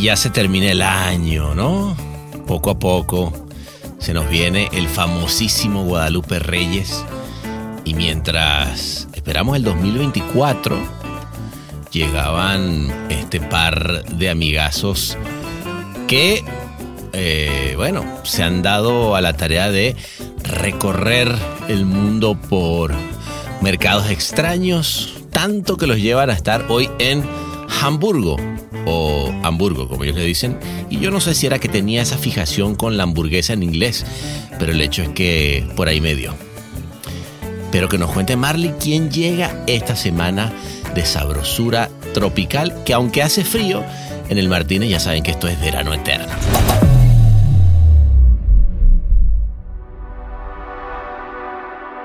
Ya se termina el año, ¿no? Poco a poco se nos viene el famosísimo Guadalupe Reyes. Y mientras esperamos el 2024, llegaban este par de amigazos que, eh, bueno, se han dado a la tarea de recorrer el mundo por mercados extraños, tanto que los llevan a estar hoy en Hamburgo Hamburgo, como ellos le dicen. Y yo no sé si era que tenía esa fijación con la hamburguesa en inglés, pero el hecho es que por ahí medio. Pero que nos cuente Marley quién llega esta semana de sabrosura tropical, que aunque hace frío, en el Martínez ya saben que esto es verano eterno.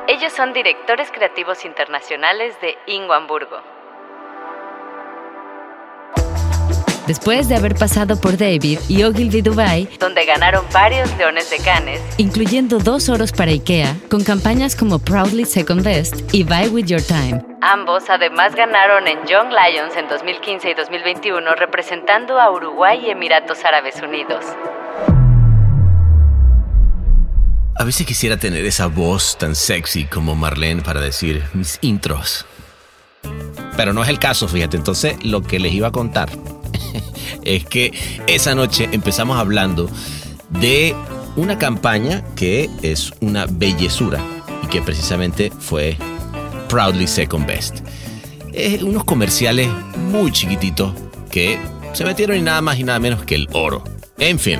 Ellos son directores creativos internacionales de Ingo Hamburgo. Después de haber pasado por David y Ogilvy Dubai, donde ganaron varios leones de Cannes, incluyendo dos oros para IKEA, con campañas como Proudly Second Best y Buy With Your Time. Ambos además ganaron en Young Lions en 2015 y 2021 representando a Uruguay y Emiratos Árabes Unidos. A veces quisiera tener esa voz tan sexy como Marlene para decir mis intros. Pero no es el caso, fíjate. Entonces, lo que les iba a contar es que esa noche empezamos hablando de una campaña que es una bellezura y que precisamente fue Proudly Second Best. Es unos comerciales muy chiquititos que se metieron en nada más y nada menos que el oro. En fin.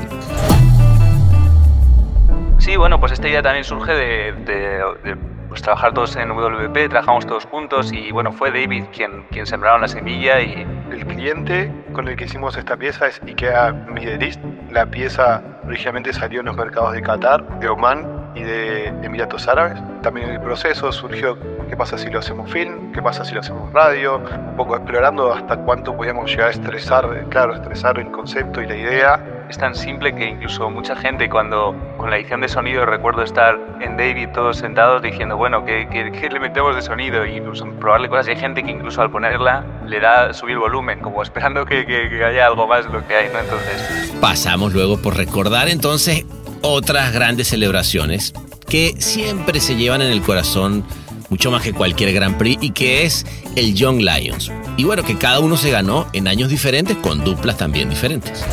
Sí, bueno, pues esta idea también surge de, pues, trabajar todos en WP, trabajamos todos juntos y bueno, fue David quien, quien sembraron la semilla y... El cliente con el que hicimos esta pieza es IKEA Middle. La pieza originalmente salió en los mercados de Qatar, de Oman y de Emiratos Árabes. También en el proceso surgió qué pasa si lo hacemos film, qué pasa si lo hacemos radio, un poco explorando hasta cuánto podíamos llegar a estresar, claro, estresar el concepto y la idea. Es tan simple que incluso mucha gente cuando con la edición de sonido recuerdo estar en David todos sentados diciendo, bueno, ¿qué, qué, qué le metemos de sonido? Y incluso probarle cosas. Y hay gente que incluso al ponerla le da subir volumen, como esperando que, que, que haya algo más lo que hay, ¿no? Entonces... Pasamos luego por recordar entonces otras grandes celebraciones que siempre se llevan en el corazón mucho más que cualquier Grand Prix y que es el Young Lions. Y bueno, que cada uno se ganó en años diferentes con duplas también diferentes.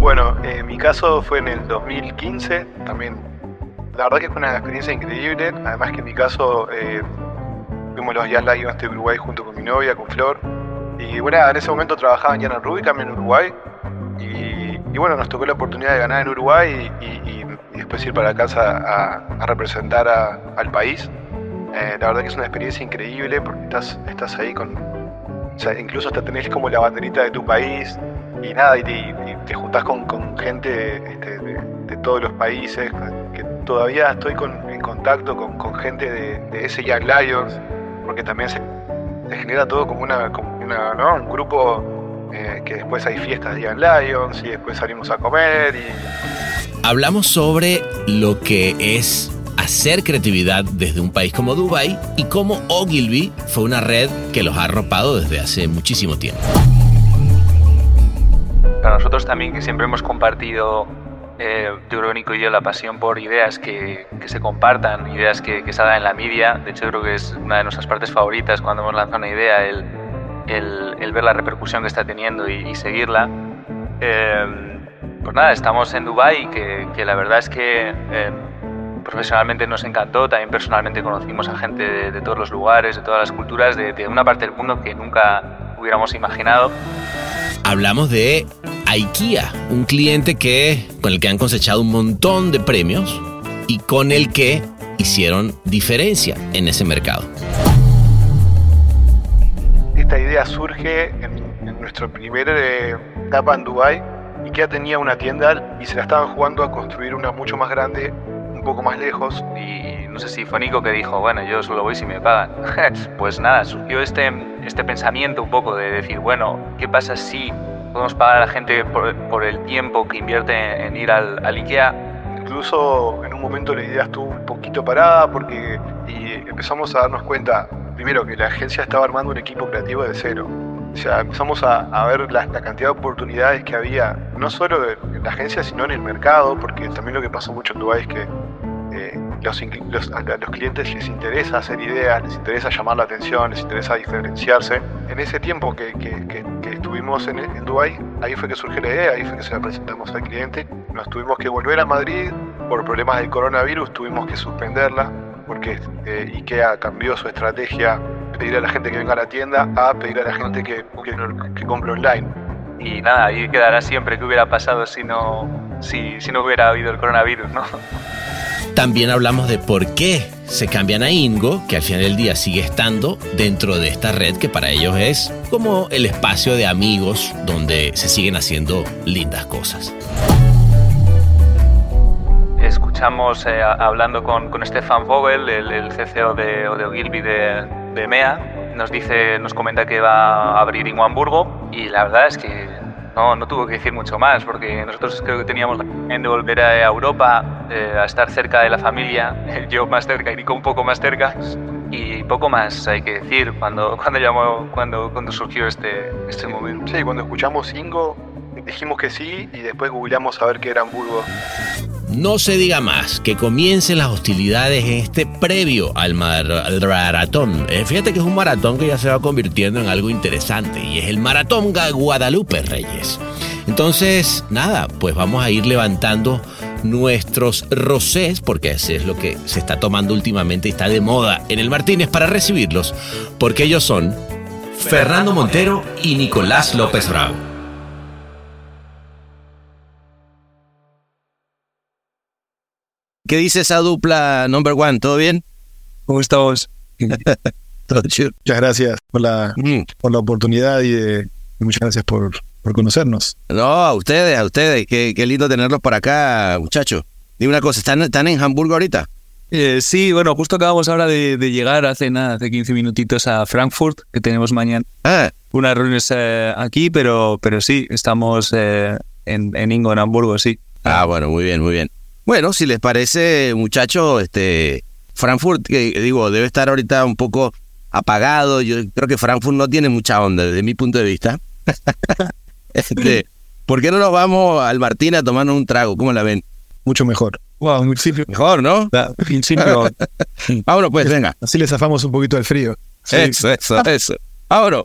Bueno, en mi caso fue en el 2015, también la verdad que fue una experiencia increíble, además que en mi caso eh, fuimos los Young Lions de Uruguay junto con mi novia, con Flor, y bueno, en ese momento trabajaba en Rubik, también en Uruguay, y, bueno, nos tocó la oportunidad de ganar en Uruguay y, después ir para casa a, a representar a, al país. Eh, la verdad que es una experiencia increíble porque estás, estás ahí con... O sea, incluso hasta tenés como la banderita de tu país y nada, y te, juntás con, gente este, de, todos los países, que todavía estoy en contacto con, gente de, ese Young Lions, porque también se, genera todo como, una, un grupo eh, que después hay fiestas de Young Lions y después salimos a comer y... Hablamos sobre lo que es hacer creatividad desde un país como Dubai y cómo Ogilvy fue una red que los ha arropado desde hace muchísimo tiempo. Para nosotros también que siempre hemos compartido eh, Nico y yo la pasión por ideas que, que se compartan, ideas que, que salgan en la media. De hecho, creo que es una de nuestras partes favoritas cuando hemos lanzado una idea, el, el, el ver la repercusión que está teniendo y, y seguirla. Eh, pues nada, estamos en Dubai que, que la verdad es que eh, profesionalmente nos encantó, también personalmente conocimos a gente de, de todos los lugares, de todas las culturas, de, de, una parte del mundo que nunca hubiéramos imaginado. Hablamos de IKEA, un cliente que, con el que han cosechado un montón de premios y con el que hicieron diferencia en ese mercado. esta idea surge en, nuestro primer eh, etapa en Dubai IKEA tenía una tienda y se la estaban jugando a construir una mucho más grande, un poco más lejos. Y no sé si fue Nico que dijo, bueno, yo solo voy si me pagan. pues nada, surgió este, este pensamiento un poco de decir, bueno, ¿qué pasa si podemos pagar a la gente por, el tiempo que invierte en ir al, al IKEA? Incluso en un momento la idea estuvo un poquito parada porque y empezamos a darnos cuenta, primero, que la agencia estaba armando un equipo creativo de cero o sea, empezamos a, ver la, cantidad de oportunidades que había, no solo en la agencia, sino en el mercado, porque también lo que pasó mucho en Dubái es que eh, los, a los clientes les interesa hacer ideas, les interesa llamar la atención, les interesa diferenciarse. En ese tiempo que, estuvimos en, en Dubái, ahí fue que surgió la idea, ahí fue que se la presentamos al cliente. Nos tuvimos que volver a Madrid por problemas del coronavirus, tuvimos que suspenderla porque eh, IKEA cambió su estrategia pedir a la gente que venga a la tienda a pedir a la gente que, que, compre online. Y nada, ahí quedará siempre que hubiera pasado si no, si, si no hubiera habido el coronavirus, ¿no? También hablamos de por qué se cambian a Ingo, que al final del día sigue estando dentro de esta red que para ellos es como el espacio de amigos donde se siguen haciendo lindas cosas. Escuchamos eh, hablando con, con Stefan Vogel, el, el CCO de, de Ogilvy de, de MEA, nos dice, nos comenta que va a abrir en Hamburgo y la verdad es que no, no tuvo que decir mucho más porque nosotros creo que teníamos la de volver a Europa, eh, a estar cerca de la familia, yo más cerca y Nico un poco más cerca. Y poco más hay que decir cuando, cuando, llamó, cuando, cuando surgió este, este momento. Sí, cuando escuchamos Ingo dijimos que sí y después googleamos a ver qué era Hamburgo. No se diga más, que comiencen las hostilidades en este previo al, maratón. Eh, fíjate que es un maratón que ya se va convirtiendo en algo interesante y es el maratón Guadalupe Reyes. Entonces, nada, pues vamos a ir levantando nuestros rosés, porque ese es lo que se está tomando últimamente y está de moda en el Martínez para recibirlos, porque ellos son Fernando Montero y Nicolás López Bravo. ¿Qué dice esa dupla number one? ¿Todo bien? ¿Cómo estamos? Todo chido. Muchas gracias por la, mm. por la oportunidad y, muchas gracias por, por, conocernos. No, a ustedes, a ustedes. Qué, qué lindo tenerlos por acá, muchachos. Dime una cosa, ¿están, están en Hamburgo ahorita? Eh, sí, bueno, justo acabamos ahora de, llegar hace nada, hace 15 minutitos a Frankfurt, que tenemos mañana ah. unas reuniones eh, aquí, pero, pero sí, estamos eh, en, en Ingo, en Hamburgo, sí. Ah, bueno, muy bien, muy bien. Bueno, si les parece, muchachos, este, Frankfurt, digo, debe estar ahorita un poco apagado. Yo creo que Frankfurt no tiene mucha onda desde mi punto de vista. este, ¿Por qué no nos vamos al Martín a tomarnos un trago? ¿Cómo la ven? Mucho mejor. Wow, mejor, ¿no? principio. Vámonos, pues, venga. Así le zafamos un poquito del frío. Eso, eso, eso. Vámonos.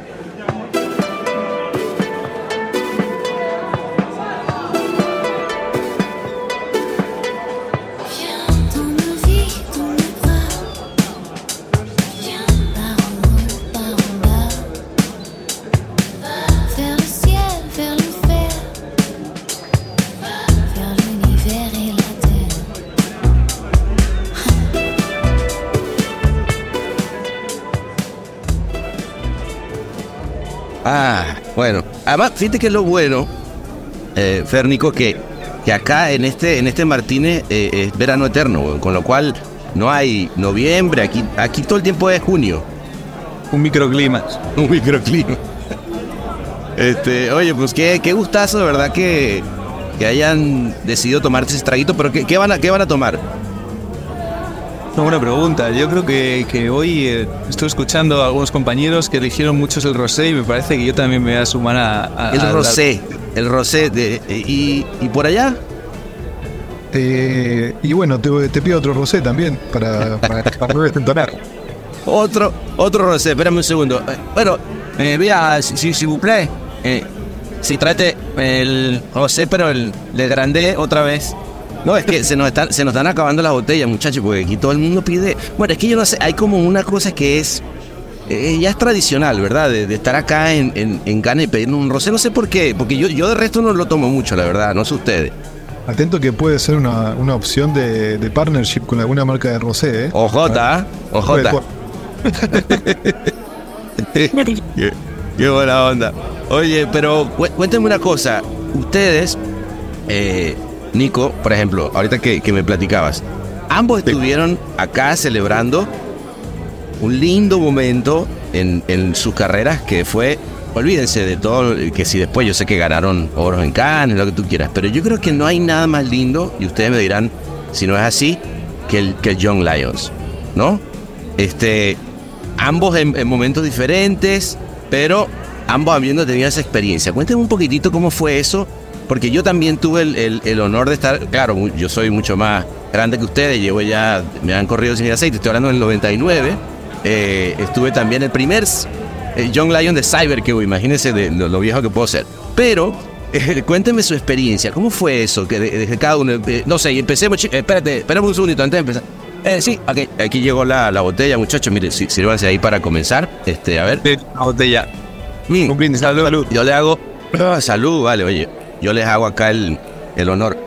Ah, bueno. Además, fíjate que es lo bueno, eh, Férnico, que, que acá en este, en este Martínez eh, es verano eterno, con lo cual no hay noviembre, aquí, aquí todo el tiempo es junio. Un microclima. Un microclima. Este, oye, pues qué, qué gustazo, de verdad, que, que hayan decidido tomarse ese traguito, pero ¿qué, qué, van, a, qué van a tomar? Una buena pregunta. Yo creo que, que hoy eh, estoy escuchando a algunos compañeros que eligieron muchos el rosé y me parece que yo también me voy a sumar a... el rosé, el rosé. De, y, y, por allá? Eh, y bueno, te, te, pido otro rosé también para, para, para no desentonar. Otro, otro rosé, espérame un segundo. Eh, bueno, eh, vea, si, si, vous plaît, eh, si trate el rosé, pero el de grande otra vez. No, es que se nos, están, se nos están acabando las botellas, muchachos, porque aquí todo el mundo pide. Bueno, es que yo no sé, hay como una cosa que es eh, ya es tradicional, ¿verdad? De, estar acá en, en, en Ghana y pedirnos un rosé. No sé por qué, porque yo, yo de resto no lo tomo mucho, la verdad, no sé ustedes. Atento que puede ser una, una opción de, de, partnership con alguna marca de rosé, ¿eh? OJ, OJ. qué, buena onda. Oye, pero cuéntenme una cosa. Ustedes, eh, Nico, por ejemplo, ahorita que, que me platicabas, ambos estuvieron acá celebrando un lindo momento en, en sus carreras que fue olvídense de todo, que si después yo sé que ganaron oros en Cannes, lo que tú quieras, pero yo creo que no hay nada más lindo, y ustedes me dirán si no es así, que el, que Young Lions, ¿no? Este, ambos en, momentos diferentes, pero ambos habiendo tenido esa experiencia. Cuéntenme un poquitito cómo fue eso, porque yo también tuve el, el, honor de estar, claro, yo soy mucho más grande que ustedes, llevo ya, me han corrido sin aceite, estoy hablando del 99, eh, estuve también el primer el Young Lion de Cyber, que imagínense de lo, viejo que puedo ser. Pero eh, cuénteme su experiencia, ¿cómo fue eso? Que desde cada uno, eh, no sé, empecemos, espérate, esperemos un segundito antes de empezar. Eh, sí, aquí, aquí llegó la, la botella, muchachos, mire, sírvanse ahí para comenzar. Este, a ver. La botella. Mm, un salud. Yo le hago, salud, vale, oye, yo les hago acá el, el honor.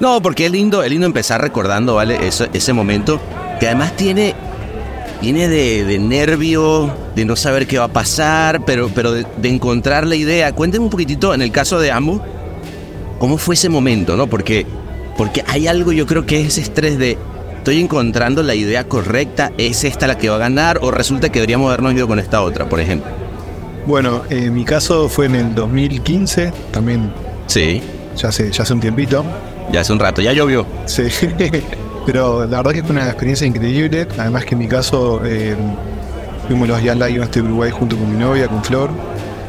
No, porque es lindo, es lindo empezar recordando, ¿vale? Ese momento que además tiene viene de, nervio, de no saber qué va a pasar, pero, pero de, encontrar la idea. Cuénteme un poquitito, en el caso de ambos, cómo fue ese momento, ¿no? Porque, porque hay algo, yo creo que es ese estrés de estoy encontrando la idea correcta, es esta la que va a ganar, o resulta que deberíamos habernos ido con esta otra, por ejemplo. Bueno, en mi caso fue en el 2015, también. Sí. Ya hace, ya hace un tiempito. Ya hace un rato, ya llovió. Sí. Pero la verdad que fue una experiencia increíble. Además que en mi caso eh, fuimos los Young Lions de Uruguay junto con mi novia, con Flor.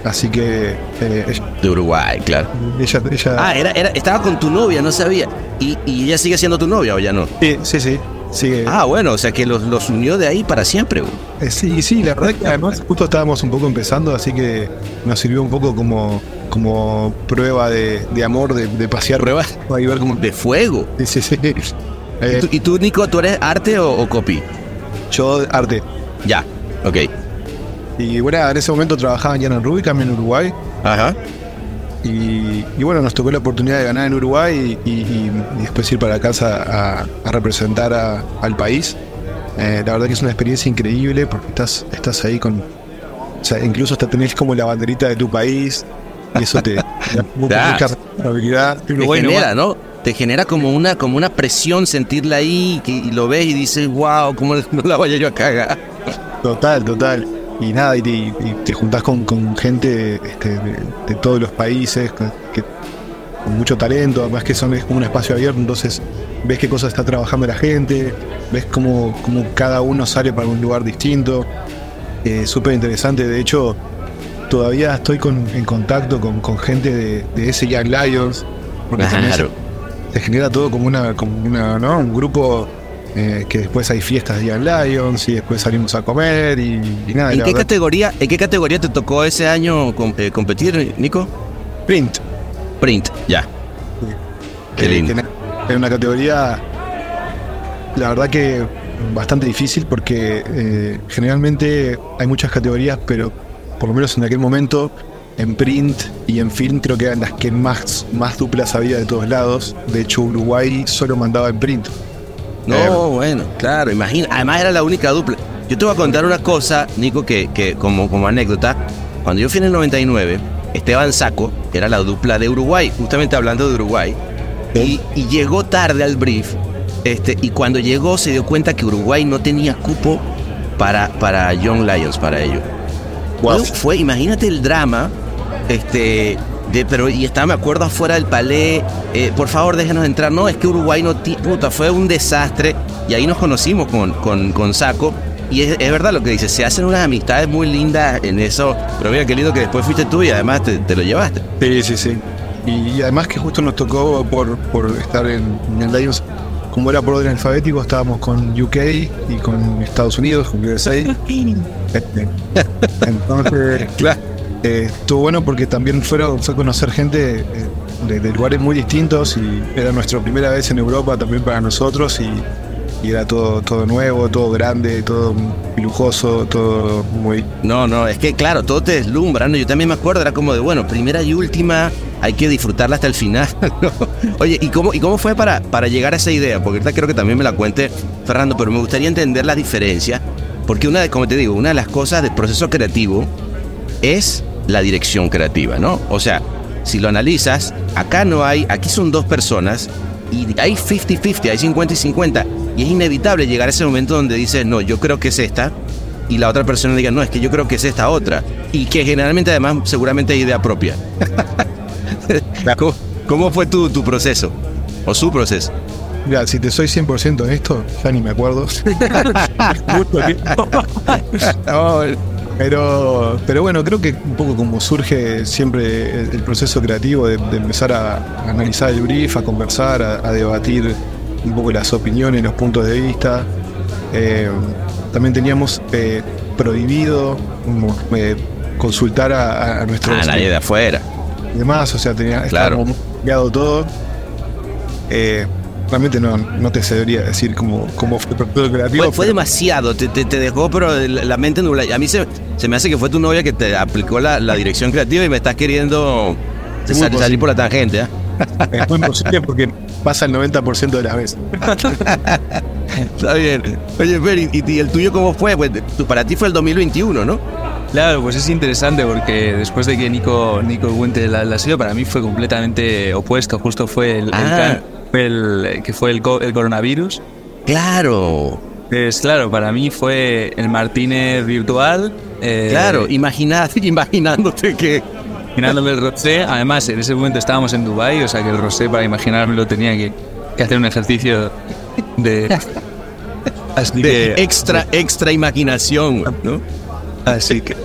Así que... Eh, de Uruguay, claro. Ella, ah, era, era, estaba con tu novia, no sabía. ¿Y, ¿Y, ella sigue siendo tu novia o ya no? Sí, sí, sí. Sigue. Ah, bueno, o sea que los, los unió de ahí para siempre. Eh, sí, sí, la verdad que además justo estábamos un poco empezando, así que nos sirvió un poco como, como prueba de, de amor, de, de pasear. ¿Prueba? Ahí ver cómo... De fuego. Sí, sí, sí. ¿Y, tú, Nico, tú eres arte o, copy? Yo arte. Ya, ok. Y bueno, en ese momento trabajaba en Jan Rubik, también en Uruguay. Ajá. Y, bueno, nos tocó la oportunidad de ganar en Uruguay y, después ir para casa a, representar al país. Eh, la verdad que es una experiencia increíble porque estás, estás ahí con. O sea, incluso hasta tenés como la banderita de tu país y eso te, da mucha responsabilidad. Te genera, ¿no? te genera como una, como una presión sentirla ahí y lo ves y dices, wow, ¿cómo no la vaya yo a cagar? Total, total. Y nada, y te, juntás con, gente este, de, todos los países, que, con mucho talento, además que son, es como un espacio abierto, entonces ves qué cosas está trabajando la gente, ves cómo, cómo cada uno sale para un lugar distinto. Eh, Súper interesante, de hecho, todavía estoy en contacto con, gente de, ese Young Lions. Porque claro se genera todo como una, como una ¿no? un grupo eh, que después hay fiestas de Young Lions y después salimos a comer y, nada. ¿En qué, categoría, ¿En qué categoría te tocó ese año eh, competir, Nico? Print. Print, ya. Qué lindo. En una categoría, la verdad que bastante difícil porque eh, generalmente hay muchas categorías, pero por lo menos en aquel momento en print y en film creo que eran las que más, más duplas había de todos lados. De hecho, Uruguay solo mandaba en print. No, eh, bueno, claro, imagina. Además era la única dupla. Yo te voy a contar una cosa, Nico, que, que como, como anécdota. Cuando yo fui en el 99, Esteban Saco era la dupla de Uruguay, justamente hablando de Uruguay, y, llegó tarde al brief. Este, y cuando llegó se dio cuenta que Uruguay no tenía cupo para, para Young Lions, para ello. Fue, imagínate el drama este, de, pero y estaba, me acuerdo, afuera del palé, eh, por favor déjenos entrar. No, es que Uruguay no, puta, fue un desastre. Y ahí nos conocimos con, con, con Saco. Y es, verdad lo que dice, se hacen unas amistades muy lindas en eso. Pero mira qué lindo que después fuiste tú y además te, lo llevaste. Sí, sí, sí. Y, además que justo nos tocó por, por estar en, en Lions, como era por orden alfabético, estábamos con UK y con Estados Unidos, con USA. Entonces, claro eh, estuvo bueno porque también fueron, fue conocer gente eh, de, lugares muy distintos y era nuestra primera vez en Europa también para nosotros y, era todo, todo nuevo, todo grande, todo lujoso, todo muy... No, no, es que claro, todo te deslumbra, ¿no? Yo también me acuerdo, era como de, bueno, primera y última, hay que disfrutarla hasta el final. Oye, ¿y cómo, ¿y cómo fue para, para llegar a esa idea? Porque ahorita creo que también me la cuente Fernando, pero me gustaría entender la diferencia, porque una de, como te digo, una de las cosas del proceso creativo es la dirección creativa, ¿no? O sea, si lo analizas, acá no hay, aquí son dos personas y hay 50-50, hay 50 y 50. Y es inevitable llegar a ese momento donde dices, no, yo creo que es esta, y la otra persona diga, no, es que yo creo que es esta otra. Y que generalmente además seguramente hay idea propia. ¿Cómo, fue tu, tu proceso? ¿O su proceso? Mira, si te soy 100% esto, ya ni me acuerdo. pero, pero bueno, creo que un poco como surge siempre el, proceso creativo de, empezar a, analizar el brief, a conversar, a debatir un poco las opiniones, los puntos de vista. Eh, también teníamos eh, prohibido eh, consultar a, a nuestros... A nadie de afuera. Y demás, o sea, tenía, claro. estaba todo. Realmente no, no te sabría decir cómo, cómo fue el proceso creativo. Fue, demasiado, te, te, dejó, pero la mente nula. A mí se, se, me hace que fue tu novia que te aplicó la, la dirección creativa y me estás queriendo salir por la tangente. Es muy posible porque pasa el 90% de las veces. Está bien. Oye, Fer, ¿y, el tuyo cómo fue? Pues para ti fue el 2021, ¿no? Claro, pues es interesante porque después de que Nico, Nico cuente la, la para mí fue completamente opuesto. Justo fue el, ah. Que fue el, el coronavirus. Claro. Pues claro, para mí fue el Martínez virtual. Eh, claro, imaginándote que imaginándome el rosé. Además, en ese momento estábamos en Dubai, o sea que el rosé para imaginármelo tenía que, hacer un ejercicio de, extra extra imaginación, ¿no? Así que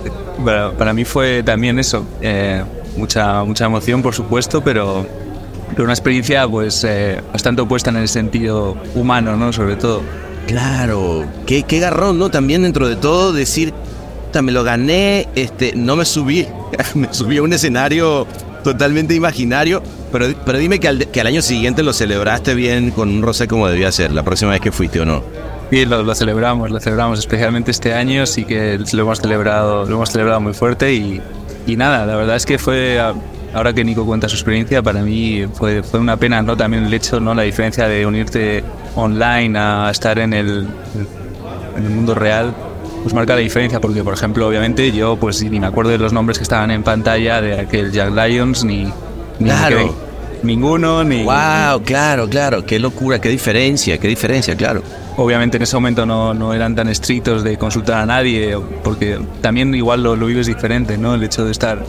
para, mí fue también eso, eh, mucha mucha emoción por supuesto, pero, pero una experiencia pues eh, bastante opuesta en el sentido humano, ¿no? Sobre todo. Claro, qué, qué garrón, ¿no? También dentro de todo decir me lo gané, este, no me subí, me subí a un escenario totalmente imaginario, pero, pero dime que al, que al año siguiente lo celebraste bien con un rosé como debía ser, la próxima vez que fuiste o no. Sí, lo, celebramos, lo celebramos, especialmente este año, sí que lo hemos celebrado, lo hemos celebrado muy fuerte y, y nada, la verdad es que fue, ahora que Nico cuenta su experiencia, para mí fue, fue una pena, ¿no? También el hecho, ¿no? La diferencia de unirte online a estar en el, en el mundo real pues marca la diferencia porque por ejemplo obviamente yo pues ni me acuerdo de los nombres que estaban en pantalla de aquel Jack Lions ni, claro. ninguno ni wow claro claro qué locura qué diferencia qué diferencia claro obviamente en ese momento no, no eran tan estrictos de consultar a nadie porque también igual lo, lo vives diferente no el hecho de estar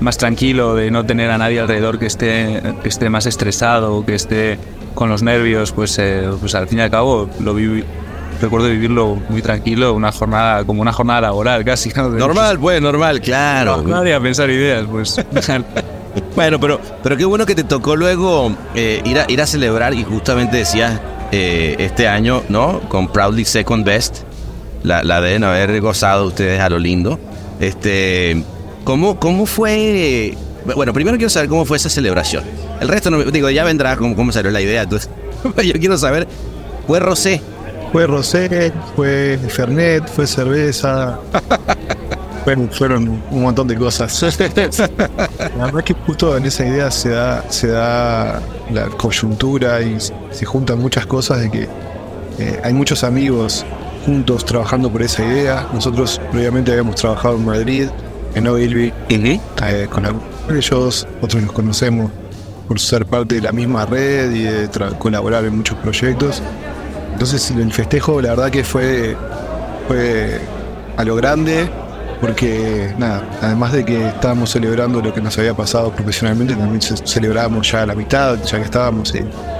más tranquilo de no tener a nadie alrededor que esté que esté más estresado que esté con los nervios pues eh, pues al fin y al cabo lo viví recuerdo vivirlo muy tranquilo, una jornada, como una jornada laboral casi. Normal, pues, normal, claro. nadie a pensar ideas, pues. bueno, pero, pero qué bueno que te tocó luego eh, ir, a, ir a celebrar y justamente decías eh, este año, ¿no? Con Proudly Second Best. La, la deben haber gozado ustedes a lo lindo. Este, ¿cómo, ¿Cómo fue? Bueno, primero quiero saber cómo fue esa celebración. El resto, no, digo, ya vendrá cómo, cómo salió la idea. Entonces, yo quiero saber, ¿fue Rosé fue rosé, fue fernet, fue cerveza. fueron, un montón de cosas. La verdad es que justo en esa idea se da, se da la coyuntura y se juntan muchas cosas de que eh, hay muchos amigos juntos trabajando por esa idea. Nosotros previamente habíamos trabajado en Madrid, en Ogilvy, eh, con ellos, otros los conocemos por ser parte de la misma red y de colaborar en muchos proyectos. Entonces el festejo la verdad que fue, fue a lo grande, porque nada, además de que estábamos celebrando lo que nos había pasado profesionalmente, también celebrábamos ya la mitad, ya que estábamos.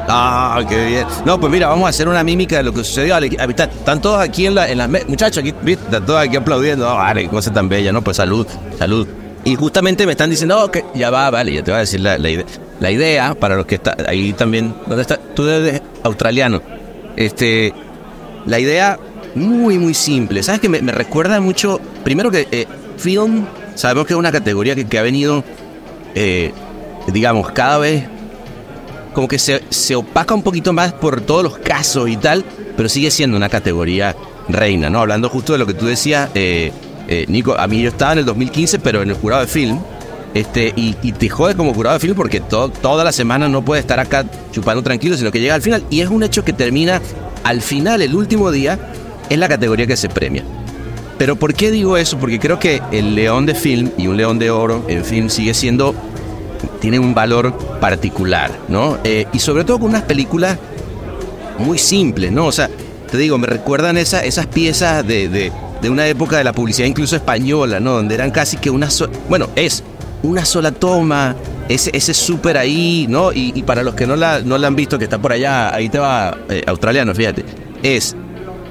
Ah, qué bien. No, pues mira, vamos a hacer una mímica de lo que sucedió. Están todos aquí en la, en muchachos, aquí, están todos aquí aplaudiendo. Oh, vale, qué cosa tan bella, ¿no? Pues salud, salud. Y justamente me están diciendo, oh, que ya va, vale, ya te voy a decir la, idea. La idea, para los que están ahí también, ¿dónde está? Tú eres australiano. Este, la idea muy, muy simple. ¿Sabes que me, recuerda mucho? Primero que eh, film, sabemos que es una categoría que, ha venido, eh, digamos, cada vez como que se, se opaca un poquito más por todos los casos y tal, pero sigue siendo una categoría reina, ¿no? Hablando justo de lo que tú decías, eh, Nico, a mí yo estaba en el 2015, pero en el jurado de film, este, y, y te jode como jurado de film porque toda la semana no puede estar acá chupando tranquilo, sino que llega al final, y es un hecho que termina al final, el último día, es la categoría que se premia. Pero ¿por qué digo eso? Porque creo que el león de film y un león de oro en film sigue siendo, tiene un valor particular, ¿no? Eh, y sobre todo con unas películas muy simples, ¿no? O sea, te digo, me recuerdan esa, esas piezas de, de, de, una época de la publicidad incluso española, ¿no? Donde eran casi que una sola, bueno, es una sola toma, ese, ese súper ahí, ¿no? Y, para los que no la, no la han visto, que está por allá, ahí te va, eh, australiano, fíjate, es,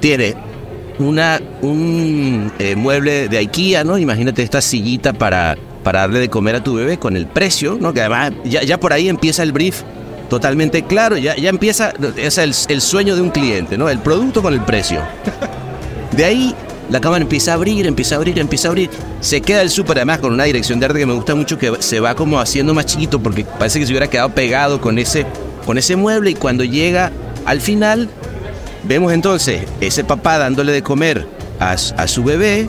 tiene una, un eh, mueble de IKEA, ¿no? Imagínate esta sillita para, para darle de comer a tu bebé con el precio, ¿no? Que además ya, ya por ahí empieza el brief totalmente claro, ya, ya empieza es el, el, sueño de un cliente, ¿no? El producto con el precio. De ahí la cámara empieza a abrir, empieza a abrir, empieza a abrir. Se queda el súper además con una dirección de arte que me gusta mucho, que se va como haciendo más chiquito porque parece que se hubiera quedado pegado con ese, con ese mueble y cuando llega al final vemos entonces ese papá dándole de comer a, a su bebé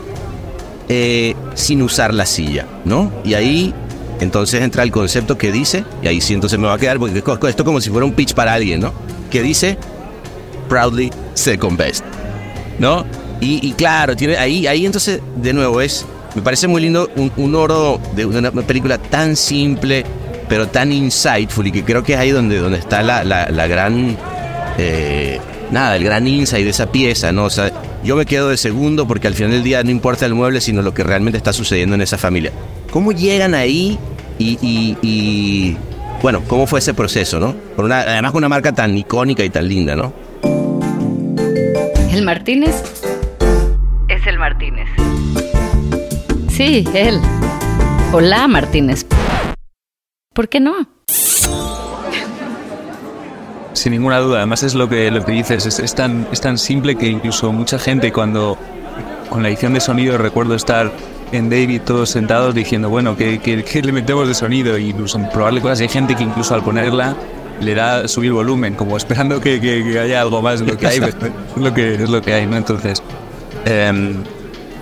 eh, sin usar la silla, ¿no? Y ahí entonces entra el concepto que dice, y ahí sí entonces me va a quedar, porque esto como si fuera un pitch para alguien, ¿no? Que dice, proudly second best, ¿no? Y, claro, tiene ahí, ahí entonces, de nuevo, es, me parece muy lindo un, oro de una, película tan simple, pero tan insightful, y que creo que es ahí donde, donde está la, la, la gran... Eh, nada, el gran insight de esa pieza, ¿no? O sea, yo me quedo de segundo porque al final del día no importa el mueble, sino lo que realmente está sucediendo en esa familia. ¿Cómo llegan ahí y, y, y bueno, cómo fue ese proceso, ¿no? Por una, además con una marca tan icónica y tan linda, ¿no? El Martínez es el Martínez. Sí, él. Hola, Martínez. ¿Por qué no? Sin ninguna duda, además es lo que, lo que dices, es, es, tan, es tan simple que incluso mucha gente cuando con la edición de sonido recuerdo estar en David todos sentados diciendo, bueno, ¿qué, qué, qué le metemos de sonido? Y incluso probarle cosas. Hay gente que incluso al ponerla le da subir volumen, como esperando que, que, que haya algo más de lo que hay. es, lo que, es lo que hay, ¿no? Entonces, eh,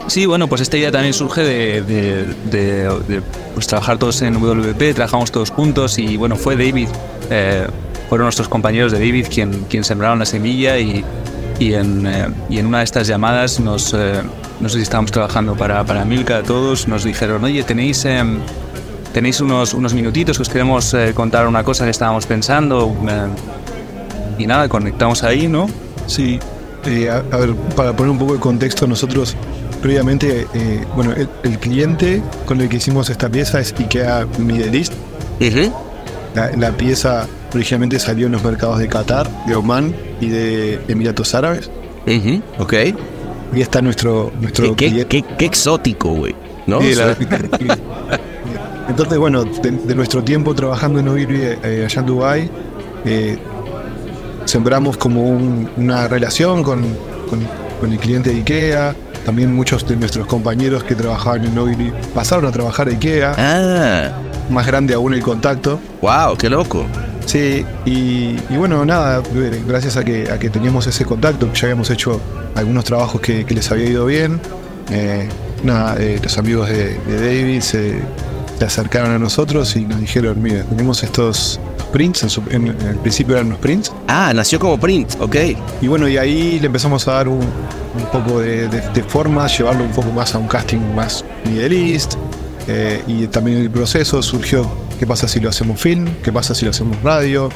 sí, bueno, pues esta idea también surge de, de, de, de pues, trabajar todos en WP, trabajamos todos juntos y bueno, fue David. Eh, fueron nuestros compañeros de David quien, quien sembraron la semilla y, y, en, eh, y en una de estas llamadas nos, eh, no sé si estábamos trabajando para, para Milka todos, nos dijeron, oye, tenéis, eh, tenéis unos, unos minutitos que os queremos eh, contar una cosa que estábamos pensando y nada, conectamos ahí, ¿no? Sí, a, a, ver, para poner un poco de contexto, nosotros previamente, bueno, el, el, cliente con el que hicimos esta pieza es IKEA Middle East. Uh -huh. La, la pieza originalmente salió en los mercados de Qatar, de Oman y de Emiratos Árabes. Uh -huh. Ok. Y está nuestro, nuestro ¿Qué, qué, qué, qué exótico, güey. ¿no? Sí, la, entonces, bueno, de, de, nuestro tiempo trabajando en Oiri eh, allá en Dubai eh, sembramos como un, una relación con, con, con, el cliente de IKEA. También muchos de nuestros compañeros que trabajaban en Oiri pasaron a trabajar a IKEA. Ah. Más grande aún el contacto. ¡Wow! ¡Qué loco! Sí, y, y, bueno, nada, gracias a que, a que teníamos ese contacto, ya habíamos hecho algunos trabajos que, que les había ido bien, eh, nada, eh, los amigos de, de David se, se, acercaron a nosotros y nos dijeron, mire, tenemos estos prints, en, su, en, en, el principio eran los prints. Ah, nació como print, ok. Y bueno, y ahí le empezamos a dar un, un poco de, de, de, forma, llevarlo un poco más a un casting más Middle East, eh, y también el proceso surgió qué pasa si lo hacemos film, qué pasa si lo hacemos radio,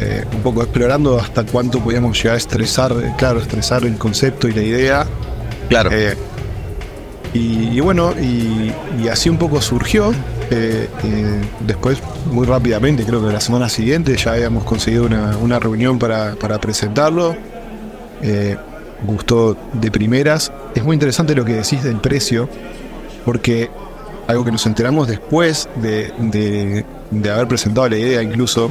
eh, un poco explorando hasta cuánto podíamos llegar a estresar, eh, claro, estresar el concepto y la idea. Claro. Eh, y, y, bueno, y, y, así un poco surgió. después, muy rápidamente, creo que la semana siguiente ya habíamos conseguido una, una reunión para, para presentarlo. gustó de primeras. Es muy interesante lo que decís del precio, porque algo que nos enteramos después de, de, de haber presentado la idea incluso,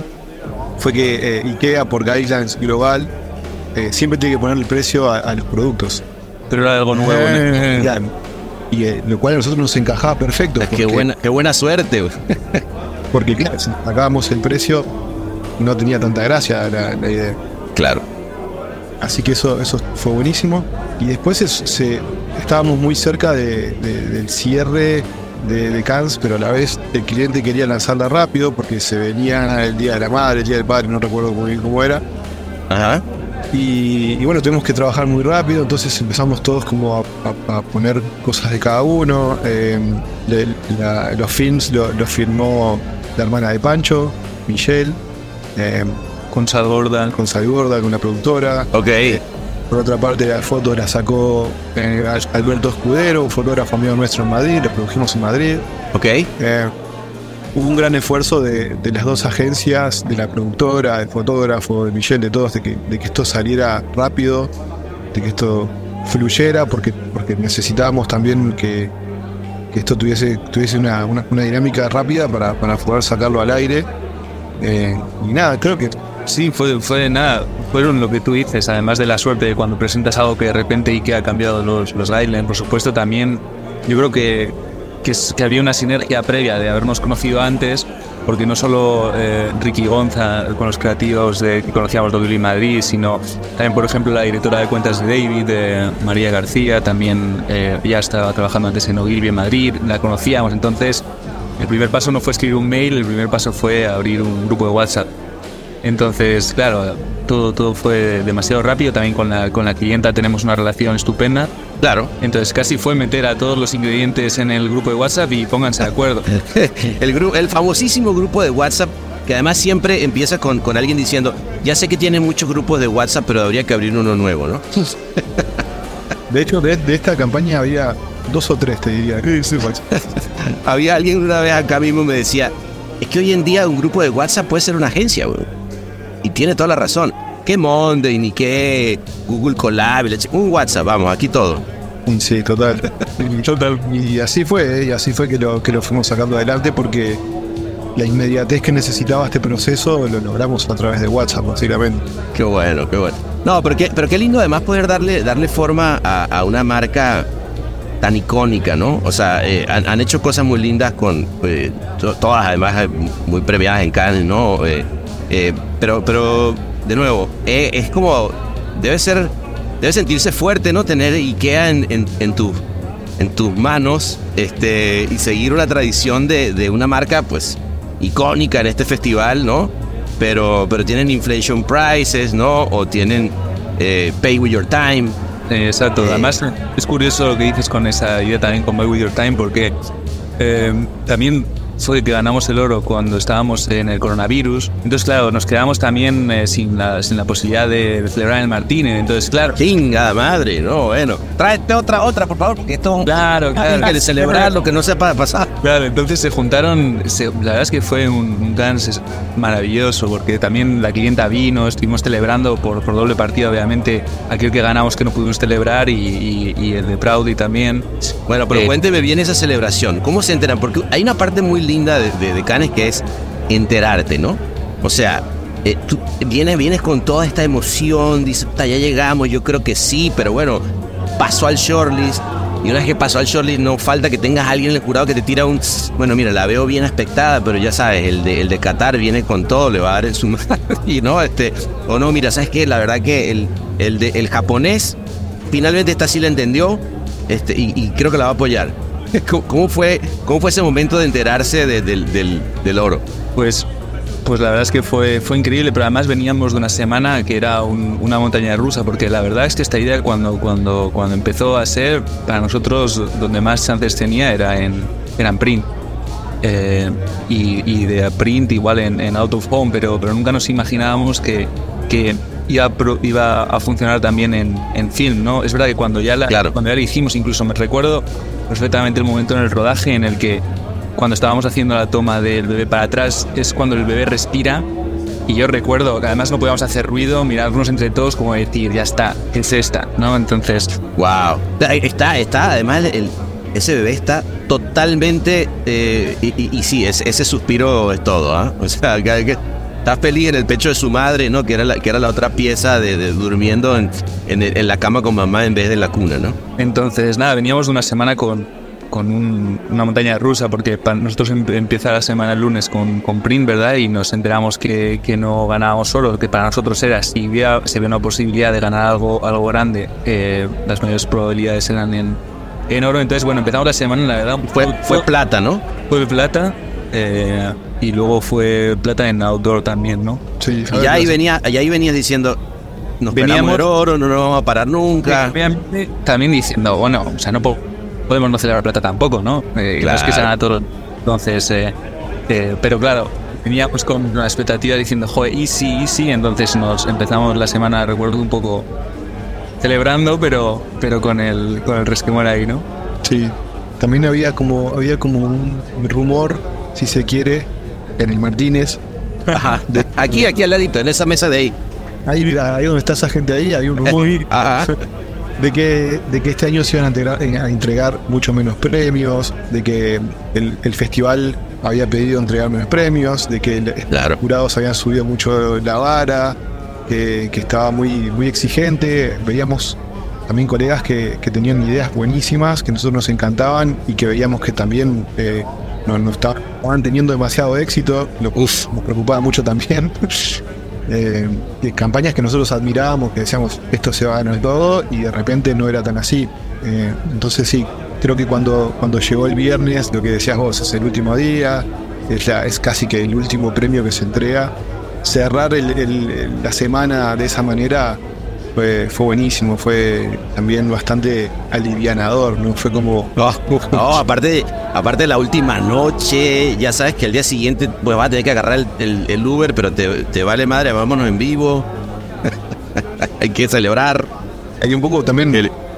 fue que eh, IKEA por guidelines global eh, siempre tiene que poner el precio a, a, los productos. Pero era algo nuevo. Eh, y eh, lo cual a nosotros nos encajaba perfecto. Porque, qué, buena, qué buena suerte. porque claro, sacábamos el precio no tenía tanta gracia la, idea. Claro. Así que eso, eso fue buenísimo. Y después se, estábamos muy cerca del cierre de, de Cannes, pero a la vez el cliente quería lanzarla rápido porque se venía el Día de la Madre, el Día del Padre, no recuerdo muy bien cómo era. Ajá. Y, bueno, tuvimos que trabajar muy rápido, entonces empezamos todos como a, poner cosas de cada uno. Em, los films los firmó la hermana de Pancho, Michelle. Em, con Sal Gorda. Con Sal Gorda, con una productora. Ok. Eh, por otra parte, la foto la sacó eh, Alberto Escudero, un fotógrafo amigo nuestro en Madrid, lo produjimos en Madrid. Ok. Eh, hubo un gran esfuerzo de, las dos agencias, de la productora, del fotógrafo, de Michelle, de todos, de que, esto saliera rápido, de que esto fluyera, porque, porque necesitábamos también que, esto tuviese, tuviese una, dinámica rápida para, poder sacarlo al aire. Eh, y nada, creo que Sí, fue, fue nada, fueron lo que tú dices, además de la suerte de cuando presentas algo que de repente y que ha cambiado los, los guidelines, por supuesto también yo creo que, que, había una sinergia previa de habernos conocido antes, porque no solo eh, Ricky Gonza con los creativos de, que conocíamos de Madrid, sino también, por ejemplo, la directora de cuentas de David, de María García, también eh, ya estaba trabajando antes en Ogilvy en Madrid, la conocíamos, entonces el primer paso no fue escribir un mail, el primer paso fue abrir un grupo de WhatsApp entonces, claro, todo, todo fue demasiado rápido. También con la, con la clienta tenemos una relación estupenda. Claro. Entonces casi fue meter a todos los ingredientes en el grupo de WhatsApp y pónganse de acuerdo. el, el famosísimo grupo de WhatsApp que además siempre empieza con, con alguien diciendo, ya sé que tiene muchos grupos de WhatsApp, pero habría que abrir uno nuevo, ¿no? de hecho, de, esta campaña había dos o tres, te diría. había alguien una vez acá mismo me decía, es que hoy en día un grupo de WhatsApp puede ser una agencia, güey. Tiene toda la razón. ¿Qué Monday ni qué Google Colab? Un WhatsApp, vamos, aquí todo. Sí, total. total. Y así fue, ¿eh? y así fue que lo, que lo fuimos sacando adelante porque la inmediatez que necesitaba este proceso lo logramos a través de WhatsApp, básicamente. Qué bueno, qué bueno. No, pero qué, pero qué lindo además poder darle, darle forma a, una marca tan icónica, ¿no? O sea, eh, han, hecho cosas muy lindas con eh, todas además muy premiadas en Cannes, ¿no? Eh, pero, pero, de nuevo, eh, es como, debe ser, debe sentirse fuerte, ¿no? Tener IKEA en, en, en, en tus manos este, y seguir una tradición de, de, una marca, pues, icónica en este festival, ¿no? Pero, pero tienen inflation prices, ¿no? O tienen eh, pay with your time. Exacto, además es curioso lo que dices con esa idea también con Pay with your time, porque también fue que ganamos el oro cuando estábamos en el coronavirus. Entonces, claro, nos quedamos también eh, sin, la, sin la posibilidad de, celebrar el Martínez. Entonces, claro. Chinga madre, no, bueno. Tráete otra, otra, por favor, porque esto. Claro, claro. Hay que celebrar lo que no sepa pasar. Claro, entonces se juntaron. la verdad es que fue un, un dance maravilloso, porque también la clienta vino, estuvimos celebrando por, por doble partido, obviamente, aquel que ganamos que no pudimos celebrar y, y, el de Proudy también. Bueno, pero eh, cuénteme bien esa celebración. ¿Cómo se enteran? Porque hay una parte muy linda de, de, Canes que es enterarte, ¿no? O sea, eh, tú vienes, vienes con toda esta emoción, dices, ya llegamos, yo creo que sí, pero bueno, pasó al shortlist. Y una vez que pasó al shortlist, no falta que tengas a alguien en el jurado que te tira un. Bueno, mira, la veo bien aspectada, pero ya sabes, el de, el de Qatar viene con todo, le va a dar en su y no, este. O no, mira, ¿sabes qué? La verdad que el, el, el japonés finalmente esta sí la entendió este, y creo que la va a apoyar. ¿Cómo fue, cómo fue ese momento de enterarse del, oro? Pues pues la verdad es que fue, fue increíble, pero además veníamos de una semana que era una montaña rusa, porque la verdad es que esta idea cuando, cuando, cuando empezó a ser, para nosotros donde más chances tenía era en, en print. Eh, y, de print igual en, out of home, pero, pero nunca nos imaginábamos que, que iba, iba a funcionar también en, en, film, ¿no? Es verdad que cuando ya, la, cuando ya la hicimos, incluso me recuerdo perfectamente el momento en el rodaje en el que cuando estábamos haciendo la toma del bebé para atrás es cuando el bebé respira y yo recuerdo que además no podíamos hacer ruido, mirarnos entre todos como decir, ya está, es esta, ¿no? Entonces... ¡Wow! Está, está, además el, ese bebé está totalmente... Eh, y, sí, ese suspiro es todo, ¿ah? O sea, que, está feliz en el pecho de su madre, ¿no? Que era la, que era la otra pieza de, durmiendo en, en, la cama con mamá en vez de la cuna, ¿no? Entonces, nada, veníamos de una semana con, con una montaña rusa, porque para nosotros em, empieza la semana el lunes con, con Print, ¿verdad? Y nos enteramos que, que no ganábamos solo, que para nosotros era, si había, se ve una posibilidad de ganar algo, algo grande, eh, las mayores probabilidades eran en, en oro. Entonces, bueno, empezamos la semana, la verdad. Fue, fue plata, ¿no? Fue plata. Eh, y luego fue plata en outdoor también, ¿no? Sí, y ya ahí, venía, ya ahí venías diciendo, nos veníamos oro, no nos vamos a parar nunca. También diciendo, bueno, o sea, no podemos no celebrar plata tampoco, ¿no? Eh, claro. es que sean a todos. Entonces, eh, eh, pero claro, veníamos con una expectativa diciendo, joder, easy, easy. Entonces nos empezamos la semana, recuerdo un poco celebrando, pero, pero con el, con el resquemor ahí, ¿no? Sí. También había como, había como un rumor, si se quiere, en el Martínez. Ajá. aquí, aquí al ladito, en esa mesa de ahí. Ahí, mira, ahí donde está esa gente ahí, hay un rumor de que, de que este año se iban a, entregar mucho menos premios, de que el, festival había pedido entregar menos premios, de que los jurados habían subido mucho la vara, que, estaba muy, muy exigente. Veíamos también colegas que, tenían ideas buenísimas, que nosotros nos encantaban y que veíamos que también eh, no, no, estaban teniendo demasiado éxito, lo que nos preocupaba mucho también. Eh, campañas que nosotros admirábamos, que decíamos esto se va a ganar todo y de repente no era tan así. Eh, entonces sí, creo que cuando, cuando llegó el viernes, lo que decías vos, es el último día, es, es casi que el último premio que se entrega. Cerrar la semana de esa manera fue, fue buenísimo, fue también bastante alivianador, ¿no? Fue como... No, aparte, aparte de la última noche, ya sabes que el día siguiente pues vas a tener que agarrar el, Uber, pero te, vale madre, vámonos en vivo. Hay que celebrar. Hay un poco también...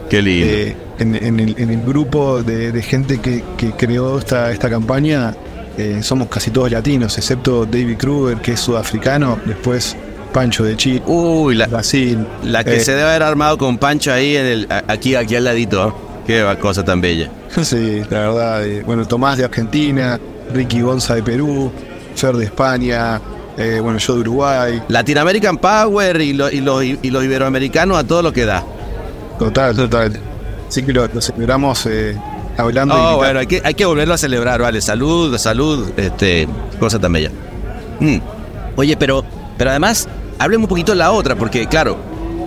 Qué, lindo. Eh, en, el, grupo de, gente que, creó esta, esta campaña, eh, somos casi todos latinos, excepto David Kruger, que es sudafricano. Después Pancho de Chile. Uy, la, Brasil. La que eh, se debe haber armado con Pancho ahí en el aquí, aquí al ladito. Qué cosa tan bella. Sí, la verdad. Eh, bueno, Tomás de Argentina, Ricky Gonza de Perú, Fer de España, eh, bueno, yo de Uruguay. Latin American Power y, y, los, y los iberoamericanos a todo lo que da. Total, total. Sí que lo, celebramos hablando. Oh, bueno, hay que, hay que volverlo a celebrar, vale. Salud, salud, este, cosa tan bella. Mm. Oye, pero, pero además, hablemos un poquito de la otra, porque claro,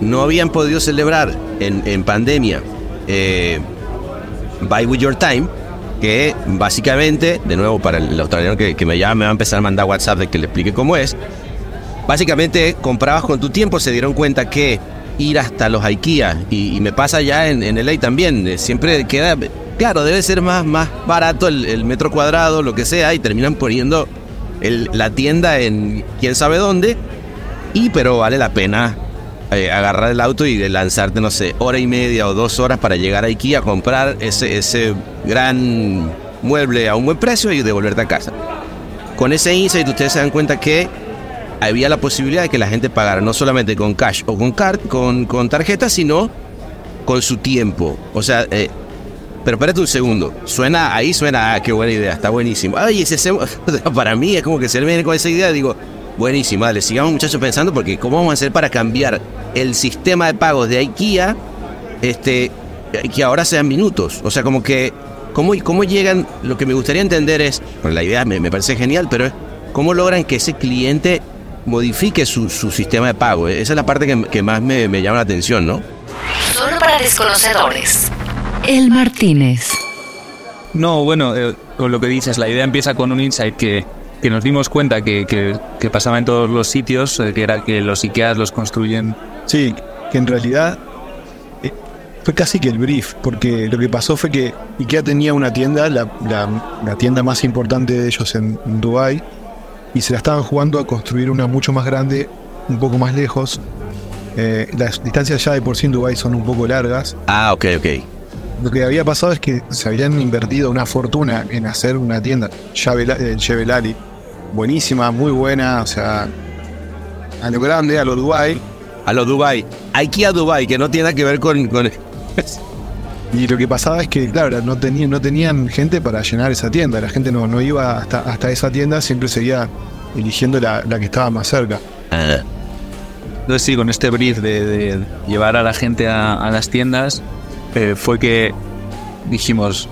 no habían podido celebrar en, pandemia eh, Buy With Your Time, que básicamente, de nuevo para el australiano que, me llama, me va a empezar a mandar WhatsApp de que le explique cómo es. Básicamente comprabas con tu tiempo, se dieron cuenta que ir hasta los IKEA, y, me pasa ya en, en LA también, eh, siempre queda, claro, debe ser más, más barato el metro cuadrado, lo que sea, y terminan poniendo la tienda en quién sabe dónde, y pero vale la pena eh, agarrar el auto y lanzarte, no sé, hora y media o dos horas para llegar a Ikea a comprar ese, ese gran mueble a un buen precio y devolverte a casa. Con ese insight ustedes se dan cuenta que había la posibilidad de que la gente pagara no solamente con cash o con, card, con, con tarjeta, sino con su tiempo. O sea, eh, pero espérate un segundo. Suena, ahí suena, ah, qué buena idea, está buenísimo. Ay, ese, para mí es como que se viene con esa idea, digo, Buenísimo, dale, sigamos muchachos pensando porque cómo vamos a hacer para cambiar el sistema de pagos de IKEA, este, que ahora sean minutos. O sea, como que, ¿cómo, cómo llegan? Lo que me gustaría entender es, bueno, la idea me, parece genial, pero es cómo logran que ese cliente modifique su, sistema de pago. Esa es la parte que, más me, llama la atención, ¿no? Solo para desconocedores. El Martínez. No, bueno, eh, con lo que dices, la idea empieza con un insight que que nos dimos cuenta que, que, pasaba en todos los sitios, eh, que era que los IKEA los construyen. Sí, que en realidad eh, fue casi que el brief, porque lo que pasó fue que IKEA tenía una tienda, la, la, tienda más importante de ellos en, Dubai y se la estaban jugando a construir una mucho más grande, un poco más lejos. Eh, las distancias ya de por sí en Dubái son un poco largas. Ah, ok, ok. Lo que había pasado es que se habían invertido una fortuna en hacer una tienda, Chevelali, buenísima, muy buena, o sea, a lo grande, a lo Dubai. A lo Dubai. Aquí a Dubai, que no tiene nada que ver con... con... y lo que pasaba es que, claro, no tenían, no tenían gente para llenar esa tienda. La gente no, no iba hasta, hasta esa tienda, siempre seguía eligiendo la, que estaba más cerca. Ah. Entonces sí, con este brief de, llevar a la gente a, las tiendas, eh, fue que dijimos,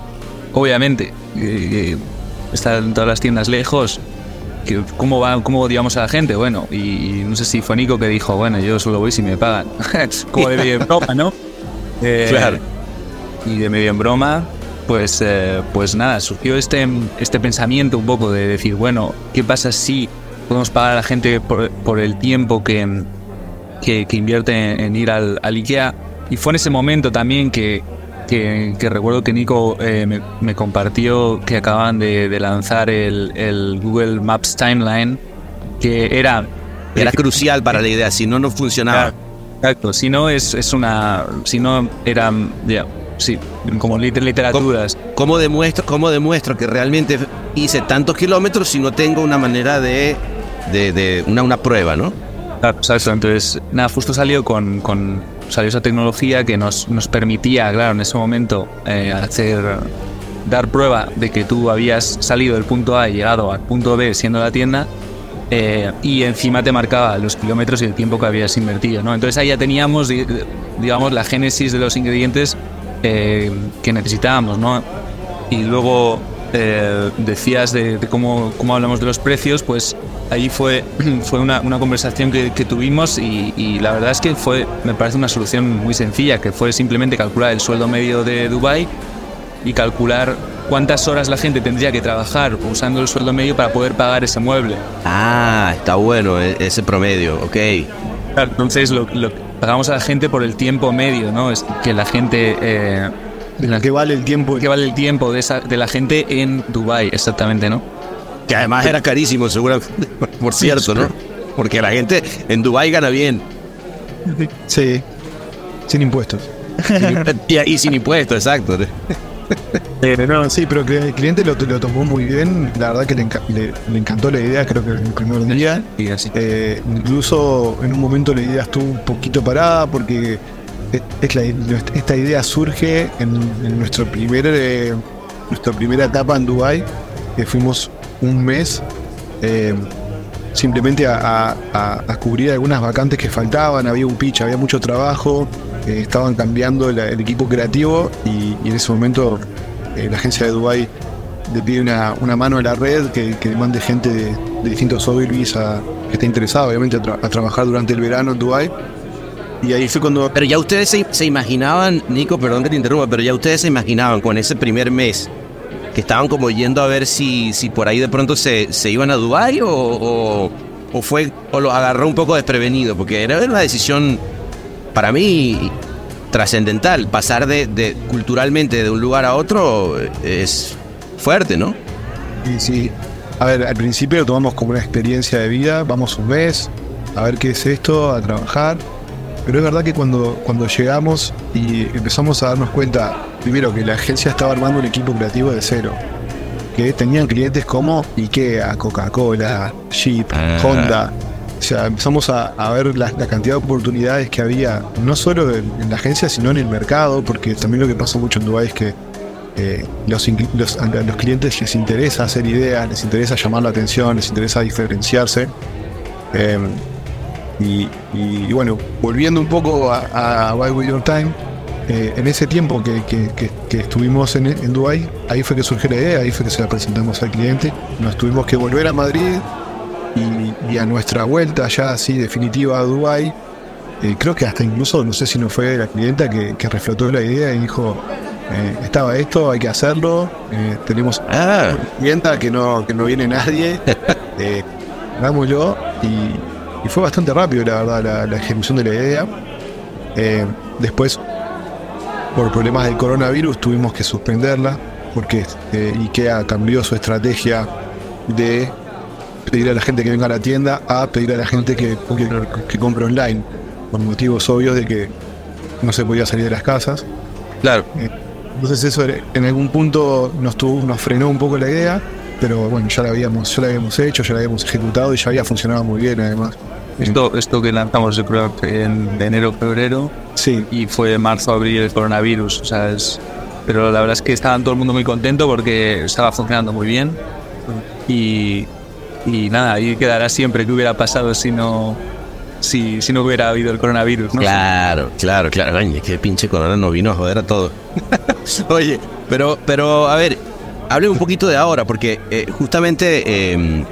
obviamente, eh, están todas las tiendas lejos. que ¿Cómo va, cómo odiamos a la gente? Bueno, y, no sé si fue Nico que dijo, bueno, yo solo voy si me pagan. Como de medio en broma, ¿no? Eh, Claro. Y de medio en broma, pues, eh, pues nada, surgió este, este pensamiento un poco de decir, bueno, ¿qué pasa si podemos pagar a la gente por, por el tiempo que, que, que invierte en, en ir al, al IKEA? Y fue en ese momento también que, que, que recuerdo que Nico eh, me, me compartió que acaban de, de lanzar el, el Google Maps Timeline, que era... Era crucial para la idea, si no, no funcionaba. Exacto, si no es, es una... Si no era... ya, sí, como liter- literaturas. ¿Cómo demuestro, ¿Cómo demuestro que realmente hice tantos kilómetros si no tengo una manera de, de, de- una, una prueba, ¿no? Exacto. Entonces, nada, justo salió con, con salió esa tecnología que nos, nos permitía, claro, en ese momento eh, hacer dar prueba de que tú habías salido del punto A y llegado al punto B siendo la tienda eh, y encima te marcaba los kilómetros y el tiempo que habías invertido, ¿no? Entonces ahí ya teníamos, di- digamos, la génesis de los ingredientes eh, que necesitábamos, ¿no? Y luego eh, decías de, de cómo, cómo hablamos de los precios, pues ahí fue, fue una, una conversación que, que tuvimos y, y la verdad es que fue, me parece una solución muy sencilla, que fue simplemente calcular el sueldo medio de Dubai y calcular cuántas horas la gente tendría que trabajar usando el sueldo medio para poder pagar ese mueble. Ah, está bueno e- ese promedio, ok. Entonces lo, lo pagamos a la gente por el tiempo medio, ¿no? Es que la gente... eh, la- ¿Qué vale el tiempo? que vale el tiempo de, esa, de la gente en Dubai, exactamente, ¿no? Que además era carísimo, seguramente, por cierto, ¿no? Porque la gente en Dubái gana bien. Sí, sin impuestos. y, y sin impuestos, exacto. Eh, no, sí, pero el cliente lo, lo tomó muy bien. La verdad que le, enca- le- le encantó la idea, creo que en el primer día. Eh, incluso en un momento la idea estuvo un poquito parada porque es- es la- esta idea surge en, en nuestro primer, eh, nuestra primera etapa en Dubai, que fuimos un mes eh, simplemente a, cubrir algunas vacantes que faltaban, había un pitch, había mucho trabajo, eh, estaban cambiando el equipo creativo y, en ese momento eh, la agencia de Dubai le pide una, una mano a la red que, que mande gente de, de distintos ogilvies que esté interesada obviamente a trabajar durante el verano en Dubai y ahí fue cuando Pero ya ustedes se, se imaginaban, Nico, perdón que te interrumpa, pero ya ustedes se imaginaban con ese primer mes que estaban como yendo a ver si, si por ahí de pronto se, se iban a Dubái o, o, fue o los agarró un poco desprevenido, porque era una decisión para mí trascendental. Pasar de, culturalmente de un lugar a otro es fuerte, ¿no? Y sí, a ver, al principio lo tomamos como una experiencia de vida, vamos un mes a ver qué es esto, a trabajar. Pero es verdad que cuando, cuando llegamos y empezamos a darnos cuenta, primero que la agencia estaba armando un equipo creativo de cero, que tenían clientes como Ikea, Coca-Cola, Jeep, Ah. Honda. O sea, empezamos a, a ver la, la cantidad de oportunidades que había, no solo en, en la agencia, sino en el mercado, porque también lo que pasa mucho en Dubái es que eh, los, los- a los clientes les interesa hacer ideas, les interesa llamar la atención, les interesa diferenciarse. Eh, y, y- y bueno, volviendo un poco a, a Buy With Your Time, eh, en ese tiempo que, que- que- que estuvimos en, en Dubái, ahí fue que surgió la idea, ahí fue que se la presentamos al cliente. Nos tuvimos que volver a Madrid y, y a nuestra vuelta ya así definitiva a Dubái, eh, creo que hasta incluso, no sé si no fue la clienta que, que reflotó la idea y dijo, eh, estaba esto, hay que hacerlo, eh, tenemos Ah, clienta que no, que no viene nadie, hagámoslo y, y fue bastante rápido la verdad la, la ejecución de la idea. Después, por problemas del coronavirus, tuvimos que suspenderla porque eh, IKEA cambió su estrategia de pedir a la gente que venga a la tienda a pedir a la gente que, que, que compre online, por motivos obvios de que no se podía salir de las casas. claro. Entonces eso en algún punto nos tuvo, nos frenó un poco la idea, pero bueno, ya la habíamos, ya la habíamos hecho, ya la habíamos ejecutado y ya había funcionado muy bien además. Esto, esto que lanzamos yo creo que en de enero febrero Sí, y fue marzo abril el coronavirus, o sea, es- pero la verdad es que estaba todo el mundo muy contento porque estaba funcionando muy bien y, y nada, ahí quedará siempre que hubiera pasado si no si, si no hubiera habido el coronavirus, ¿no? Claro, claro, claro. Ay, que pinche corona no vino a joder a todo. Oye, Pero, pero a ver, hable un poquito de ahora, porque eh, justamente em,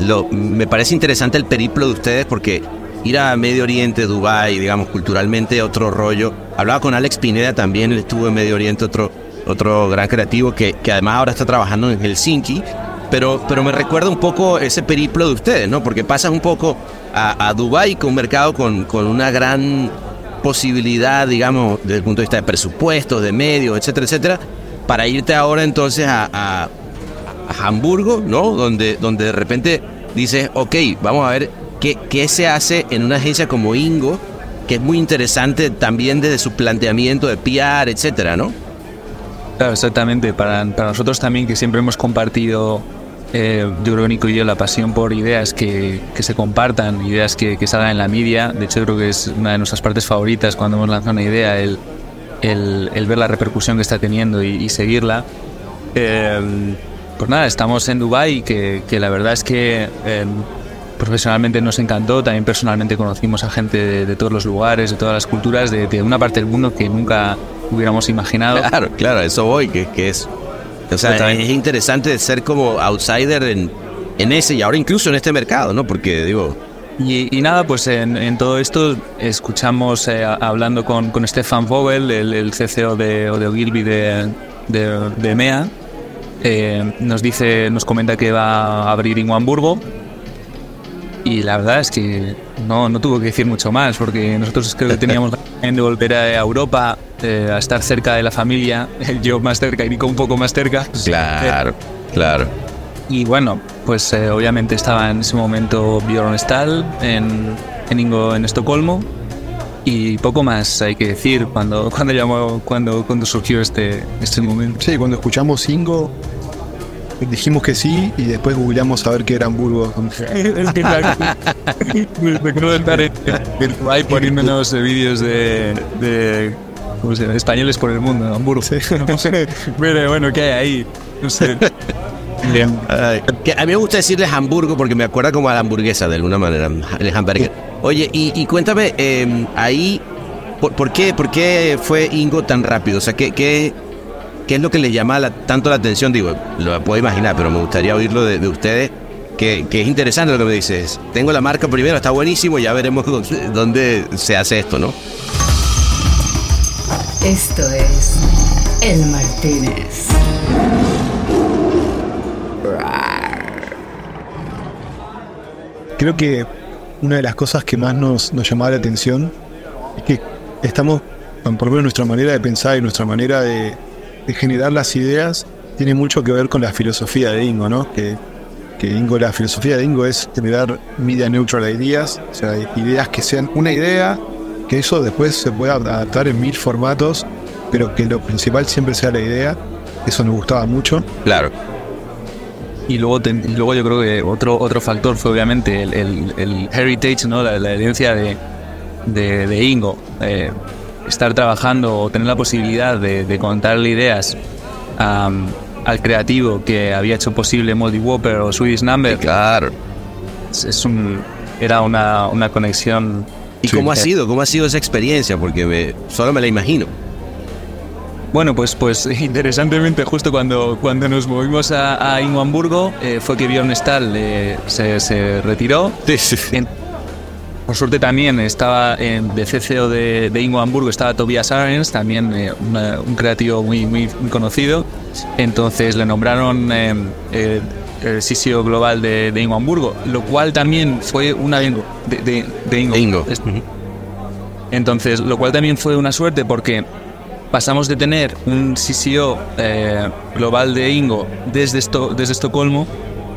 lo, me parece interesante el periplo de ustedes, porque ir a Medio Oriente, Dubái, digamos, culturalmente otro rollo. Hablaba con Alex Pineda también, él estuvo en Medio Oriente, otro, otro gran creativo que, que además ahora está trabajando en Helsinki. Pero, pero me recuerda un poco ese periplo de ustedes, ¿no? Porque pasas un poco a, a Dubái, con un mercado con, con una gran posibilidad, digamos, desde el punto de vista de presupuestos, de medios, etcétera, etcétera, para irte ahora entonces a, a, Hamburgo, ¿no? Donde, donde de repente dices, ok, vamos a ver qué, qué se hace en una agencia como Ingo, que es muy interesante también desde su planteamiento de PR, etcétera, ¿no? Claro, exactamente. Para, para nosotros también, que siempre hemos compartido, eh, yo creo Nico y yo, la pasión por ideas que, que se compartan, ideas que, que, salgan en la media. De hecho, creo que es una de nuestras partes favoritas cuando hemos lanzado una idea, el, el, ver la repercusión que está teniendo y, y seguirla. Eh, pues nada, estamos en Dubai que, que la verdad es que eh, profesionalmente nos encantó, también personalmente conocimos a gente de, de todos los lugares, de todas las culturas, de, de, una parte del mundo que nunca hubiéramos imaginado. Claro, claro, eso voy, que, que es... O sea, es interesante ser como outsider en, en ese y ahora incluso en este mercado, ¿no? Porque digo, y, y, nada, pues en, en, todo esto escuchamos eh, hablando con, con Stefan Vogel, el, el CCO de, de Ogilvy de, de, de MEA, eh, nos dice, nos comenta que va a abrir en Hamburgo y la verdad es que no, no tuvo que decir mucho más porque nosotros creo que teníamos la de volver a Europa eh, a estar cerca de la familia, yo más cerca y Nico un poco más cerca. Claro, claro. Y bueno, pues eh, obviamente estaba en ese momento Bjorn Stahl en, en Ingo en Estocolmo y poco más hay que decir cuando cuando llamó cuando cuando surgió este este momento. Sí, cuando escuchamos Ingo dijimos que sí y después googleamos a ver qué era Hamburgo. Recuerdo estar Dubai poniéndonos vídeos de, de ¿cómo se llama? españoles por el mundo, Hamburgo. Sí. Pero bueno, ¿qué hay ahí? No sé. Ay, que a mí me gusta decirle Hamburgo porque me acuerda como a la hamburguesa de alguna manera, el hamburger. Oye, y, y cuéntame, eh, ahí, ¿por, ¿por, qué, ¿por qué fue Ingo tan rápido? O sea, ¿qué, qué, qué es lo que le llama la, tanto la atención? Digo, lo puedo imaginar, pero me gustaría oírlo de, de ustedes. Que, que, es interesante lo que me dices. Tengo la marca primero, está buenísimo, ya veremos dónde se hace esto, ¿no? Esto es El Martínez. Creo que una de las cosas que más nos, nos llamaba la atención es que estamos, por lo menos nuestra manera de pensar y nuestra manera de, generar las ideas tiene mucho que ver con la filosofía de Ingo, ¿no? Que, que Ingo, la filosofía de Ingo es generar media neutral ideas, o sea, ideas que sean una idea, que eso después se pueda adaptar en mil formatos, pero que lo principal siempre sea la idea. Eso nos gustaba mucho. Claro. Y luego, te, y luego yo creo que otro, otro factor fue obviamente el, el, el heritage, ¿no? la, la herencia de, de, de Ingo. Eh, estar trabajando o tener la posibilidad de, de contarle ideas um, al creativo que había hecho posible Moldy Whopper o Swedish Number. Claro. Es, es, un, era una, una conexión. ¿Y cómo ha sido? ¿Cómo ha sido esa experiencia? Porque me, solo me la imagino. Bueno, pues, pues interesantemente, justo cuando, cuando nos movimos a, a Ingo Hamburgo, eh, fue que Bjorn Stahl eh, se, se, retiró. Sí, sí. En, por suerte también estaba en, de CCO de, de Ingo Hamburgo, estaba Tobias Arens, también eh, una, un creativo muy, muy, conocido. Entonces le nombraron eh, el CCO global de, de, Ingo Hamburgo, lo cual también fue una de, de, de Ingo. Ingo. Entonces, lo cual también fue una suerte porque pasamos de tener un CCO eh, global de Ingo desde, esto, desde Estocolmo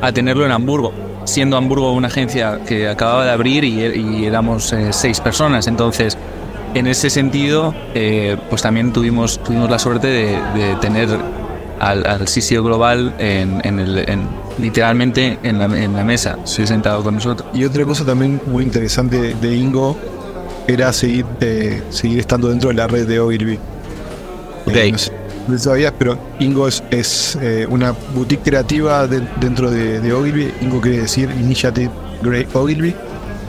a tenerlo en Hamburgo, siendo Hamburgo una agencia que acababa de abrir y, y éramos eh, seis personas. Entonces, en ese sentido, eh, pues también tuvimos, tuvimos la suerte de, de tener al, al, CCO global en, en el, en, literalmente en la, en la mesa, sí, sentado con nosotros. Y otra cosa también muy interesante de Ingo era seguir, eh, seguir estando dentro de la red de Ogilvy. Okay. Eh, no sé, no sabías, pero Ingo es, es eh, una boutique creativa de, dentro de, de, Ogilvy. Ingo quiere decir Initiative Grey Ogilvy.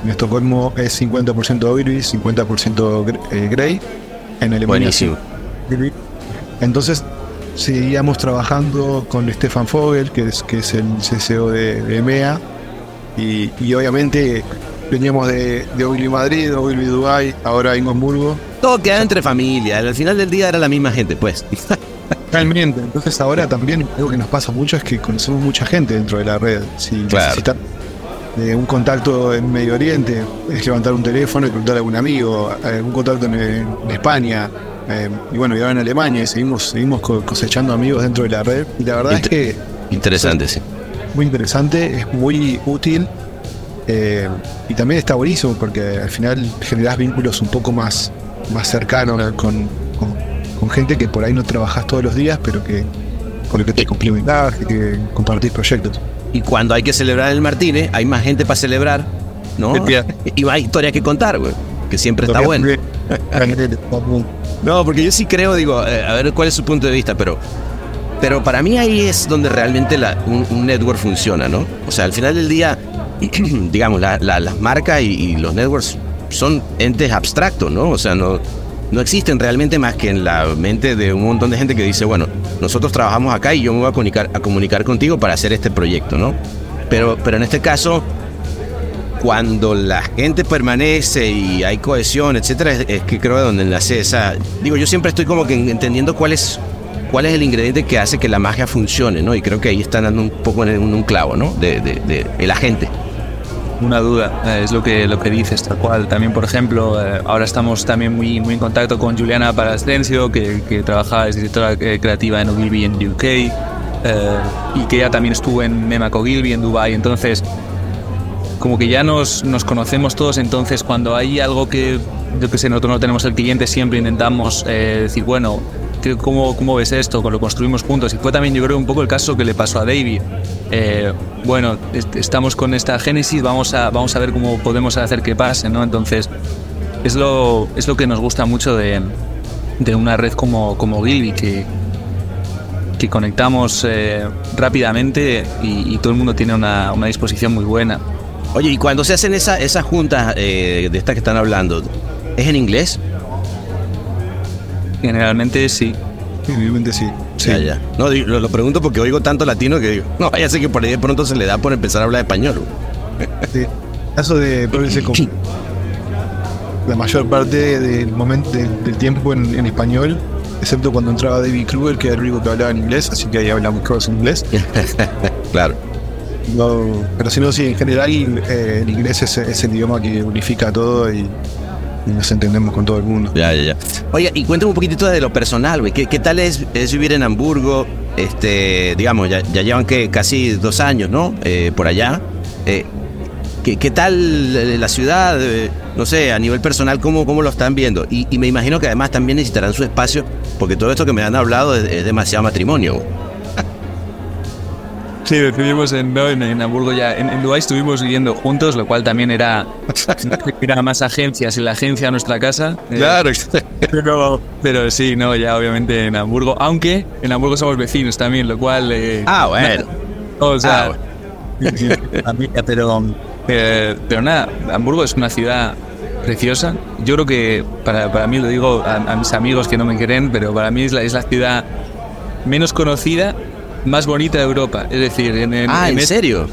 En Estocolmo es 50% Ogilvy, 50% Grey. En Alemania Buenísimo. Entonces, seguíamos trabajando con Stefan Fogel, que es, que es el CCO de, EMEA, y, y, obviamente veníamos de, de Ogilvy Madrid, Ogilvy Dubai, ahora en Hamburgo. Todo queda entre familia, al final del día era la misma gente, pues. Realmente, entonces ahora también algo que nos pasa mucho es que conocemos mucha gente dentro de la red. Si necesitas eh, un contacto en Medio Oriente, es levantar un teléfono y preguntar a algún amigo, eh, un contacto en, España, eh, y bueno, y ahora en Alemania, y seguimos, seguimos cosechando amigos dentro de la red. Y la verdad es que. Interesante, sí. Muy interesante, es muy útil. Y también está buenísimo porque al final generás vínculos un poco más, más cercanos con, con, gente que por ahí no trabajas todos los días, pero que con lo que te complementás, que compartís proyectos. Y cuando hay que celebrar el Martínez, hay más gente para celebrar, ¿no? Y más historias que contar, güey. Que siempre está bueno. no, porque yo sí creo, digo, eh, a ver cuál es su punto de vista, pero, pero para mí ahí es donde realmente un, network funciona, ¿no? O sea, al final del día, digamos, las marcas y, los networks son entes abstractos, ¿no? O sea, no, no existen realmente más que en la mente de un montón de gente que dice, bueno, nosotros trabajamos acá y yo me voy a comunicar, a comunicar contigo para hacer este proyecto, ¿no? Pero, pero en este caso, cuando la gente permanece y hay cohesión, etcétera, es, que creo donde nace esa. Digo, yo siempre estoy como que entendiendo cuál es, cuál es el ingrediente que hace que la magia funcione, ¿no? Y creo que ahí están dando un poco en un, clavo, ¿no? De, de, de, de la gente una duda, eh, es lo que, lo que dices, tal cual. También, por ejemplo, eh, ahora estamos también muy, muy en contacto con Juliana Parascencio, que, que trabaja, es directora eh, creativa en Ogilvy en UK, y que ella también estuvo en Memac Ogilvy en Dubai. Entonces, como que ya nos, nos conocemos todos, entonces cuando hay algo que, yo que sé, nosotros no tenemos el cliente, siempre intentamos decir, bueno, ¿cómo, ¿cómo ves esto? Lo construimos juntos. Y fue también, yo creo, un poco el caso que le pasó a David. Eh, bueno, estamos con esta génesis, vamos a, vamos a ver cómo podemos hacer que pase, ¿no? Entonces, es lo, es lo que nos gusta mucho de, de una red como, como Gilby, que, que conectamos eh, rápidamente y, todo el mundo tiene una, una, disposición muy buena. Oye, y cuando se hacen esas esa juntas eh, de estas que están hablando, ¿es en inglés? Generalmente sí. Generalmente sí. sí. Ya, No, lo, pregunto porque oigo tanto latino que digo, no, vaya sé que por ahí de pronto se le da por empezar a hablar español. Sí. Caso de la mayor parte del momento del, tiempo en, español, excepto cuando entraba David Kruger, que era el único que hablaba en inglés, así que ahí hablamos cosas en inglés. claro. pero si no, sí, en general eh, el inglés es, es, el idioma que unifica todo y y nos entendemos con todo el mundo. Ya, ya, ya. Oye, y cuéntame un poquitito de lo personal, güey. ¿Qué, tal es, vivir en Hamburgo? Este, digamos, ya, llevan que casi dos años, ¿no? Eh, por allá. Eh, ¿qué, tal la ciudad? Eh, no sé, a nivel personal, ¿cómo, cómo lo están viendo? Y, me imagino que además también necesitarán su espacio, porque todo esto que me han hablado es demasiado matrimonio. Sí, vivimos en, en, Hamburgo ya. En, Dubái estuvimos viviendo juntos, lo cual también era, era más agencias y la agencia a nuestra casa. Eh, claro. pero, pero sí, no, ya obviamente en Hamburgo. Aunque en Hamburgo somos vecinos también, lo cual. Eh, ah, bueno. o sea. Ah, pero, eh, pero nada, Hamburgo es una ciudad preciosa. Yo creo que, para, para mí, lo digo a, a, mis amigos que no me creen, pero para mí es la, es la ciudad menos conocida más bonita de Europa. Es decir, en, en ah, ¿en, serio?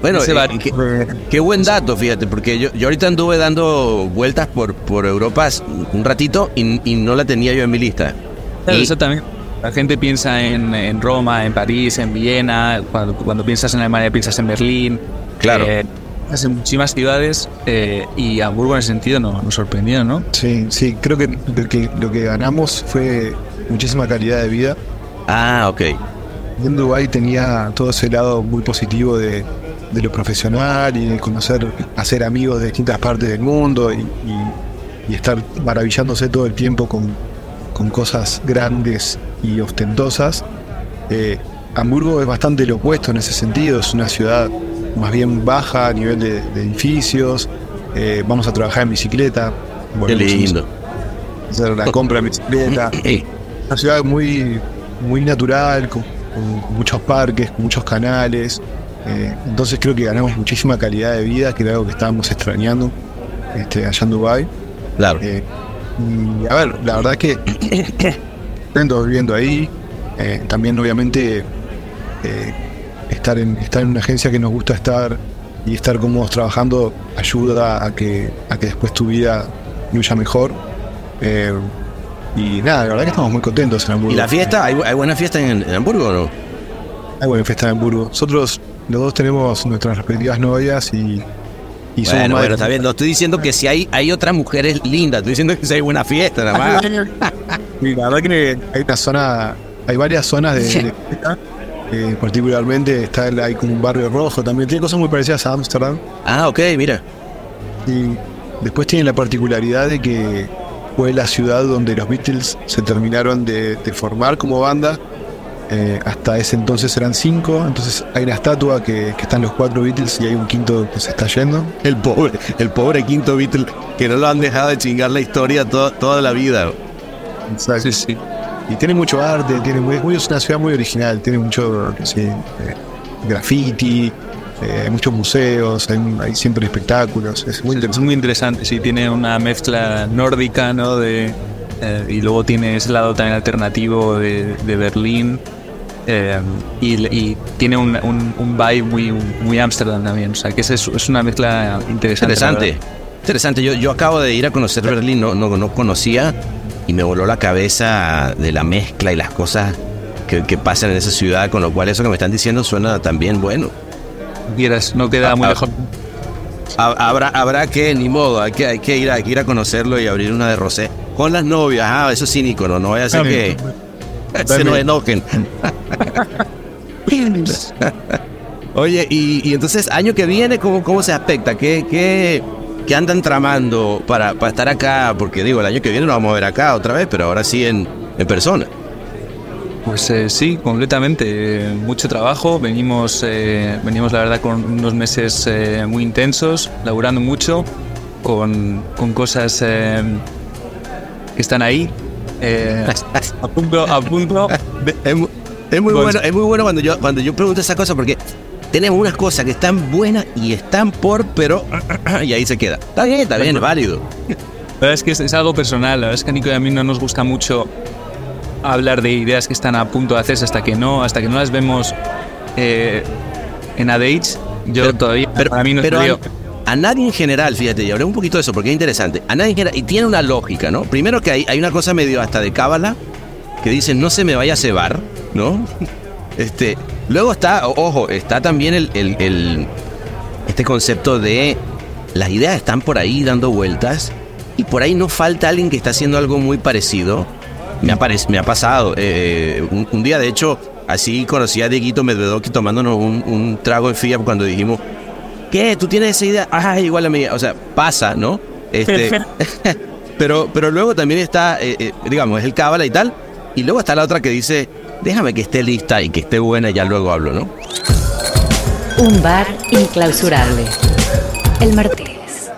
Bueno, eh, qué, buen dato, fíjate, porque yo, yo ahorita anduve dando vueltas por, por Europa un ratito y, no la tenía yo en mi lista. Exactamente. La gente piensa en, en, Roma, en París, en Viena, cuando, cuando, piensas en Alemania piensas en Berlín. Claro. Eh, en muchísimas ciudades eh, y Hamburgo en ese sentido nos, nos sorprendió, ¿no? Sí, sí, creo que lo, que lo que ganamos fue muchísima calidad de vida. Ah, ok en Dubái tenía todo ese lado muy positivo de, lo profesional y de conocer, hacer amigos de distintas partes del mundo y, estar maravillándose todo el tiempo con, cosas grandes y ostentosas. Eh, Hamburgo es bastante lo opuesto en ese sentido, es una ciudad más bien baja a nivel de, edificios, eh, vamos a trabajar en bicicleta. Qué lindo. Hacer la compra de bicicleta. una ciudad muy, muy natural, con, con, muchos parques, con muchos canales. Eh, entonces creo que ganamos muchísima calidad de vida, que era algo que estábamos extrañando este, allá en Dubai. Claro. Eh, y a ver, la verdad es que estoy viviendo ahí. Eh, también obviamente estar, en, estar en una agencia que nos gusta estar y estar cómodos trabajando ayuda a que, a que después tu vida fluya mejor. Y nada, la verdad que estamos muy contentos en Hamburgo. ¿Y la fiesta? ¿Hay, hay buena fiesta en, en Hamburgo o no? Hay buena fiesta en Hamburgo. Nosotros los dos tenemos nuestras respectivas novias y, y somos Bueno, de- bueno, está bien. No estoy diciendo que si hay, hay otras mujeres lindas, estoy diciendo que si hay buena fiesta nada más. Y la verdad que hay una zona, hay varias zonas de, de fiesta. Eh, particularmente está el- hay como un barrio rojo también. Tiene cosas muy parecidas a Ámsterdam. Ah, ok, mira. Y después tiene la particularidad de que fue la ciudad donde los Beatles se terminaron de, de formar como banda. Eh, hasta ese entonces eran cinco, entonces hay una estatua que, que están los cuatro Beatles y hay un quinto que se está yendo. El pobre, el pobre quinto Beatle, que no lo han dejado de chingar la historia toda, toda la vida. Exacto. Sí, sí. Y tiene mucho arte, tiene muy, muy- es una ciudad muy original, tiene mucho sí, eh, graffiti, eh, hay muchos museos, hay, hay siempre espectáculos, es muy Es interesante. muy interesante, sí, tiene una mezcla nórdica, ¿no? De, eh, y luego tiene ese lado también alternativo de, de Berlín. eh, y, y tiene un, un, un vibe muy, muy Ámsterdam también. O sea, que es, es una mezcla interesante. Interesante. Interesante. Yo, yo acabo de ir a conocer Berlín, no, no, no conocía y me voló la cabeza de la mezcla y las cosas que, que pasan en esa ciudad, con lo cual eso que me están diciendo suena también bueno. Quieras, no queda muy Ah, lejos. Ha- Habrá, habrá que, ni modo, hay que, hay que, ir a, hay que ir a conocerlo y abrir una de Rosé. Con las novias, ah, eso es cínico, no, no vaya a ser que se nos enojen. Oye, y, y entonces, año que viene, ¿cómo, cómo se aspecta? ¿Qué, qué, qué andan tramando para, para estar acá? Porque digo, el año que viene nos vamos a ver acá otra vez, pero ahora sí en, en persona. Pues eh, sí, completamente. Eh, mucho trabajo. Venimos, eh, venimos la verdad, con unos meses eh, muy intensos, laburando mucho, con, con cosas eh, que están ahí. eh, a punto, a punto. Es, mu- es muy bueno, es muy bueno cuando yo, cuando yo pregunto esa cosa porque tenemos unas cosas que están buenas y están por, pero y ahí se queda. Está bien, está bien, es válido. La verdad es que es, es algo personal. La verdad es que a Nico y a mí no nos gusta mucho hablar de ideas que están a punto de hacerse hasta que no, hasta que no las vemos eh, en ADH. Yo Pero- todavía, Pero, para mí no pero a, nadie en general, fíjate, y hablé un poquito de eso porque es interesante. A nadie en general, y tiene una lógica, ¿no? Primero que hay, hay una cosa medio hasta de cábala que dice no se me vaya a cebar, ¿no? Este, luego está, ojo, está también el, el- el- este concepto de las ideas están por ahí dando vueltas y por ahí no falta alguien que está haciendo algo muy parecido. Me ha, me ha pasado. eh, un, un día, de hecho, así conocí a Dieguito Medvedoki tomándonos un, un trago en FIA cuando dijimos, ¿qué? ¿Tú tienes esa idea? Ah, igual a mí. O sea, pasa, ¿no? Este, pero, pero luego también está, eh, eh, digamos, es el cábala y tal. Y luego está la otra que dice, déjame que esté lista y que esté buena y ya luego hablo, ¿no? Un bar inclausurable. El Martínez.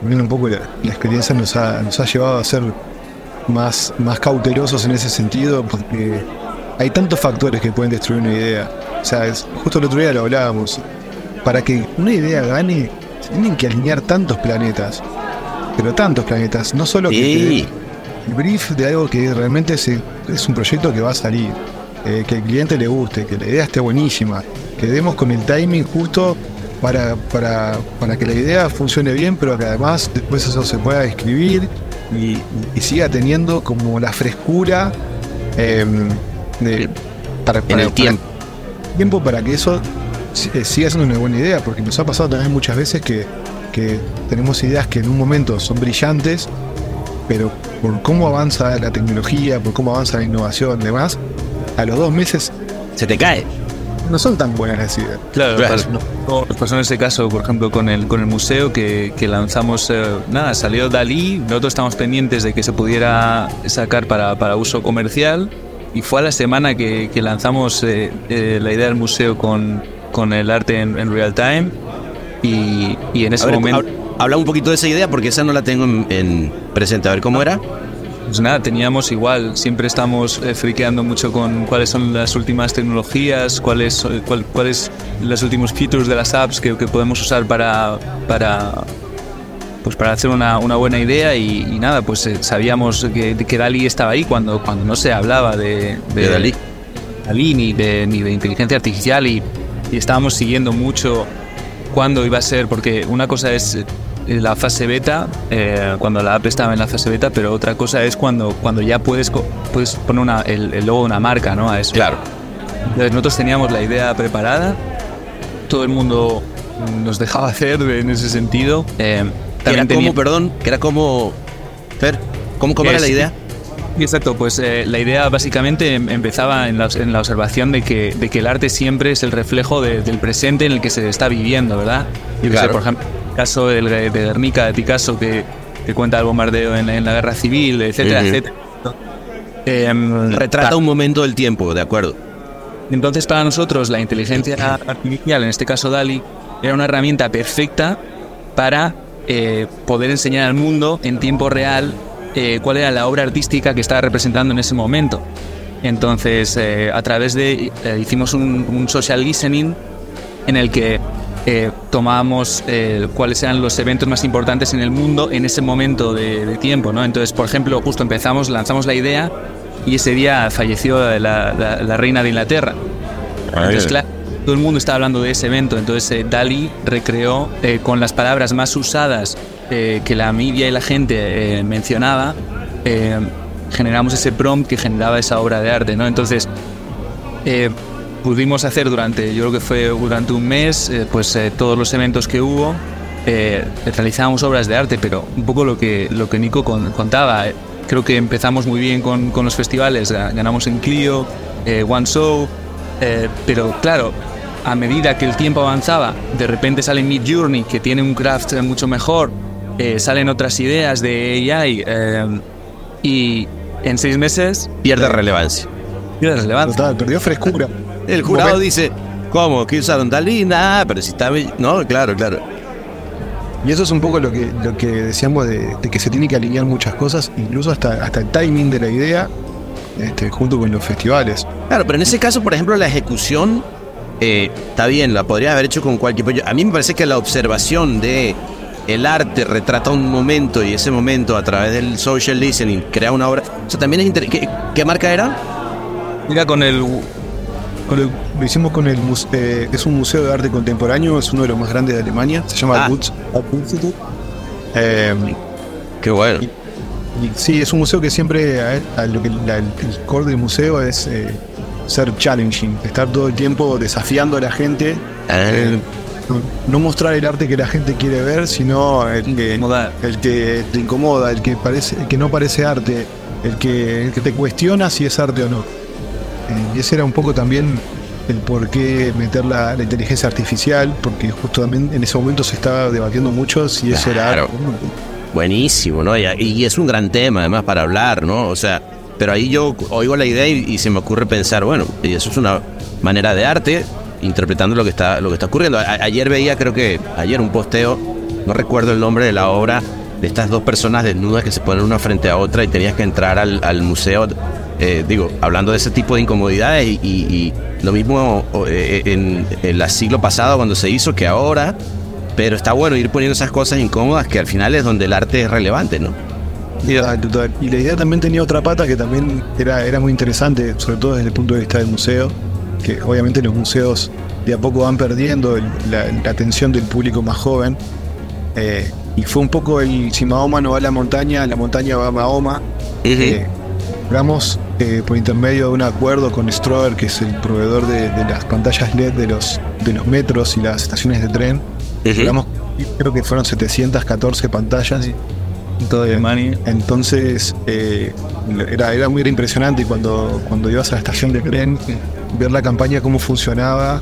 También un poco la, la experiencia nos ha, nos ha llevado a ser más, más cautelosos en ese sentido porque hay tantos factores que pueden destruir una idea. O sea, es- justo el otro día lo hablábamos. Para que una idea gane, se tienen que alinear tantos planetas. Pero tantos planetas. No solo que Sí. den el brief de algo que realmente es, es un proyecto que va a salir. eh, que el cliente le guste, que la idea esté buenísima. Que demos con el timing justo para, para, para que la idea funcione bien, pero que además después eso se pueda escribir y, y siga teniendo como la frescura em, de, para, En el para- tiempo. tiempo para que eso eh, siga siendo una buena idea, porque nos ha pasado también muchas veces que, que tenemos ideas que en un momento son brillantes, pero por cómo avanza la tecnología, por cómo avanza la innovación y demás, a los dos meses Se te cae. No son tan buenas las ideas. Claro, Claro. pas- no, nos pasó en ese caso, por ejemplo, con el, con el museo que, que lanzamos, eh, nada, salió Dalí, nosotros estamos pendientes de que se pudiera sacar para, para uso comercial y fue a la semana que, que lanzamos eh, eh, la idea del museo con, con el arte en, en real time y, y en ese ver, momento... hab- habla un poquito de esa idea porque esa no la tengo en, en presente. A ver cómo era. Pues nada, teníamos igual, siempre estamos eh, friqueando mucho con cuáles son las últimas tecnologías, cuáles eh, cuál, cuáles los últimos features de las apps que, que podemos usar para, para, pues para hacer una, una buena idea y, y nada, pues eh, sabíamos que, que Dalí estaba ahí cuando, cuando no se hablaba de, De Dalí. Dalí ni de, ni de inteligencia artificial y, y estábamos siguiendo mucho cuándo iba a ser, porque una cosa es eh, la fase beta, eh, cuando la app estaba en la fase beta, pero otra cosa es cuando, cuando ya puedes, puedes poner una, el, el, logo de una marca ¿no? a eso. Claro. Entonces nosotros teníamos la idea preparada, todo el mundo nos dejaba hacer en ese sentido. Eh, que era como, perdón, que era como... Fer, ¿cómo, cómo era la idea? Exacto, pues eh, la idea básicamente em, empezaba en la, en la, observación de que, de que el arte siempre es el reflejo de, del presente en el que se está viviendo, ¿verdad? Yo claro. sé, por ejemplo, caso de, de Guernica, de Picasso, que, que cuenta el bombardeo en, en, la guerra civil, etcétera, uh -huh. etcétera. Eh, Retrata un momento del tiempo, de acuerdo. Entonces, para nosotros, la inteligencia artificial, en este caso DALI, era una herramienta perfecta para eh, poder enseñar al mundo en tiempo real eh, cuál era la obra artística que estaba representando en ese momento. Entonces, eh, a través de. Eh, hicimos un, un, social listening en el que tomábamos cuáles eran los eventos más importantes en el mundo en ese momento de, de, tiempo. ¿no? Entonces, por ejemplo, justo empezamos, lanzamos la idea y ese día falleció la, la, la reina de Inglaterra. Entonces, claro, todo el mundo estaba hablando de ese evento. Entonces, Dali recreó con las palabras más usadas eh, que la media y la gente eh, mencionaba, eh, generamos ese prompt que generaba esa obra de arte, ¿no? Entonces, pudimos hacer durante, yo creo que fue durante un mes, pues todos los eventos que hubo, realizábamos obras de arte, pero un poco lo que, lo que Nico con, contaba, creo que empezamos muy bien con, con los festivales, ganamos en Clio, One Show, pero claro, a medida que el tiempo avanzaba, de repente sale Mid Journey, que tiene un craft mucho mejor, eh, salen otras ideas de AI eh, y en seis meses... Pierde relevancia. Pierde relevancia. Total, perdió frescura. El jurado Momento. dice, ¿cómo? ¿Que usaron Dalí? Nah, pero si está... No, claro, claro. Y eso es un poco lo que, lo que decíamos de, de, que se tiene que alinear muchas cosas, incluso hasta, hasta el timing de la idea, este, junto con los festivales. Claro, pero en ese caso, por ejemplo, la ejecución eh, está bien, la podría haber hecho con cualquier... A mí me parece que la observación de el arte retrata un momento y ese momento a través del social listening crea una obra. O sea, también es interesante. ¿Qué, ¿Qué, marca era? Mira, con el. Lo hicimos con el. Eh, es un museo de arte contemporáneo, es uno de los más grandes de Alemania. Se llama ah. Woods Institute. Eh, Qué bueno. Y, y, sí, es un museo que siempre. A, a lo que la, el, el, core del museo es eh, ser challenging, estar todo el tiempo desafiando a la gente. Ah. no mostrar el arte que la gente quiere ver, sino el que, el que te incomoda, el que, parece, el que no parece arte, el que, el que te cuestiona si es arte o no. Eh, y ese era un poco también el por qué meter la, la, inteligencia artificial, porque justo también en ese momento se estaba debatiendo mucho si eso claro. era. Buenísimo, ¿no? Y, y, es un gran tema además para hablar, ¿no? O sea, pero ahí yo oigo la idea y, y se me ocurre pensar, bueno, y eso es una manera de arte, interpretando lo que está lo que está ocurriendo. A, ayer veía, creo que ayer un posteo, no recuerdo el nombre de la obra, de estas dos personas desnudas que se ponen una frente a otra y tenías que entrar al, al museo, eh, digo, hablando de ese tipo de incomodidades y, y, y lo mismo eh, en, en el siglo pasado cuando se hizo que ahora, pero está bueno ir poniendo esas cosas incómodas que al final es donde el arte es relevante, ¿no? Total, total. Y la idea también tenía otra pata que también era, era muy interesante, sobre todo desde el punto de vista del museo, que obviamente los museos de a poco van perdiendo el, la, la, atención del público más joven. Eh, y fue un poco el si Mahoma no va a la montaña, la montaña va a Mahoma. Uh -huh. eh, logramos eh, por intermedio de un acuerdo con Strober, que es el proveedor de, de, las pantallas LED de los, de los metros y las estaciones de tren. Uh -huh. logramos, creo que fueron 714 pantallas. Todo de money. Entonces eh, era, era muy impresionante cuando, cuando ibas a la estación de tren ver la campaña, cómo funcionaba.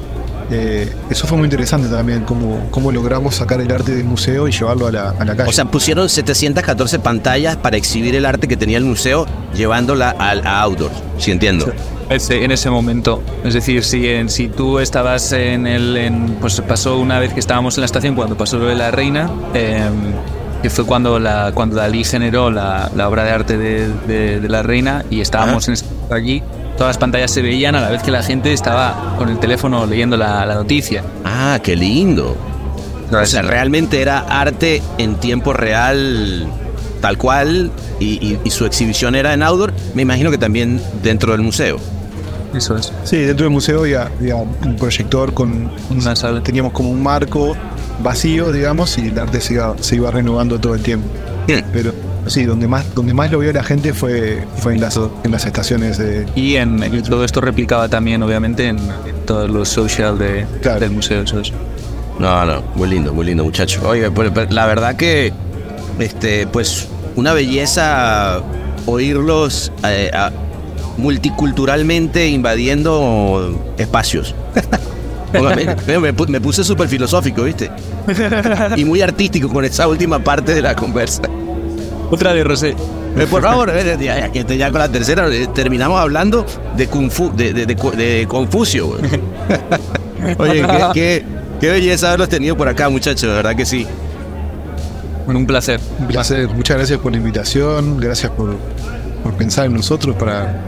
Eh, eso fue muy interesante también, cómo, cómo logramos sacar el arte del museo y llevarlo a la, a la, calle. O sea, pusieron 714 pantallas para exhibir el arte que tenía el museo, llevándola al, a outdoor, si entiendo. Sí. en ese momento. Es decir, si, en, si tú estabas en el. En, pues pasó una vez que estábamos en la estación, cuando pasó lo de la reina, eh, que fue cuando, la, cuando Dalí generó la, la obra de arte de, de, de la reina y estábamos en, allí todas las pantallas se veían a la vez que la gente estaba con el teléfono leyendo la, la noticia. Ah, qué lindo. O sea, realmente era arte en tiempo real, tal cual, y, y, y, su exhibición era en outdoor, me imagino que también dentro del museo. Eso es. Sí, dentro del museo había, había un proyector con Una sala. teníamos como un marco vacío, digamos, y el arte se iba, se iba renovando todo el tiempo. Bien. Pero sí, donde más, donde más lo vio la gente fue, fue en, las, en las estaciones de... Y en, en todo esto replicaba también, obviamente, en, en todos los social de, Claro. del museo. Eso es. No, no, muy lindo, muy lindo, muchacho. Oye, la verdad que, este, pues, una belleza oírlos eh, a- multiculturalmente invadiendo espacios. Me, me puse súper filosófico, ¿viste? Y muy artístico con esa última parte de la conversa. Otra de Rosé. Eh, Por favor, eh, ya, que con la tercera, eh, terminamos hablando de Kung Fu, de, de, de, de Confucio. güey. Oye, qué, qué, qué belleza haberlos tenido por acá, muchachos, de verdad que sí. Bueno, un placer. Un placer. Muchas gracias por la invitación, gracias por, por pensar en nosotros para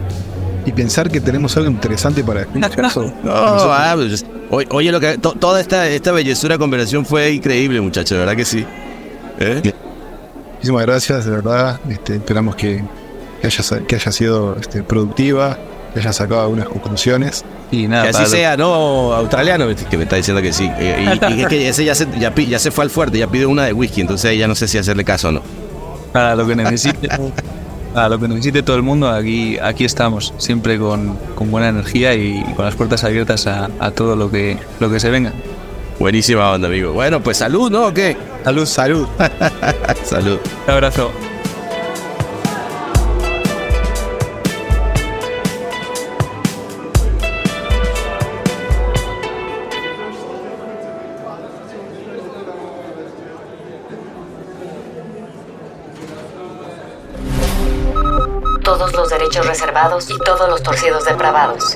y pensar que tenemos algo interesante para escuchar. Eso, No, ah, pues, oye, oye, lo que, to- toda esta, esta bellezura de conversación fue increíble, muchachos, de verdad que sí. ¿Eh? Muchísimas gracias, de verdad. Este, esperamos que, que haya, que haya sido este, productiva, que haya sacado algunas conclusiones. Y nada, Que así para sea, ¿no? Australiano, que me está diciendo que sí. Eh, Y, y es que ese ya se, ya, ya se fue al fuerte, ya pidió una de whisky, entonces ya no sé si hacerle caso o no. Para lo que necesite, para lo que necesite todo el mundo, aquí, aquí estamos, siempre con, con buena energía y, con las puertas abiertas a, a todo lo que, lo que se venga. Buenísima onda, amigo. Bueno, pues salud, ¿no? ¿O qué? Salud, salud. Salud. Un abrazo. Todos los derechos reservados y todos los torcidos depravados.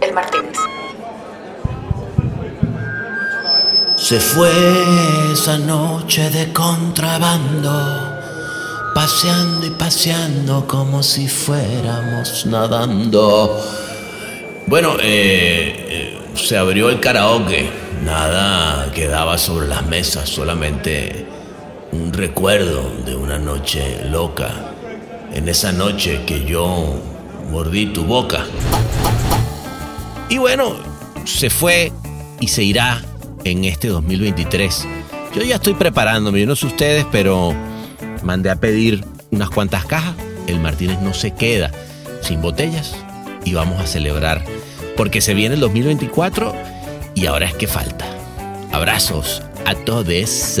El Martínez. Se fue esa noche de contrabando, paseando y paseando como si fuéramos nadando. Bueno, eh, eh, se abrió el karaoke. Nada quedaba sobre las mesas, solamente un recuerdo de una noche loca. En esa noche que yo mordí tu boca. Y bueno, se fue y se irá en este 2023. Yo ya estoy preparándome, yo no sé ustedes, pero mandé a pedir unas cuantas cajas. El Martínez no se queda sin botellas y vamos a celebrar porque se viene el 2024 y ahora es que falta. Abrazos a todos.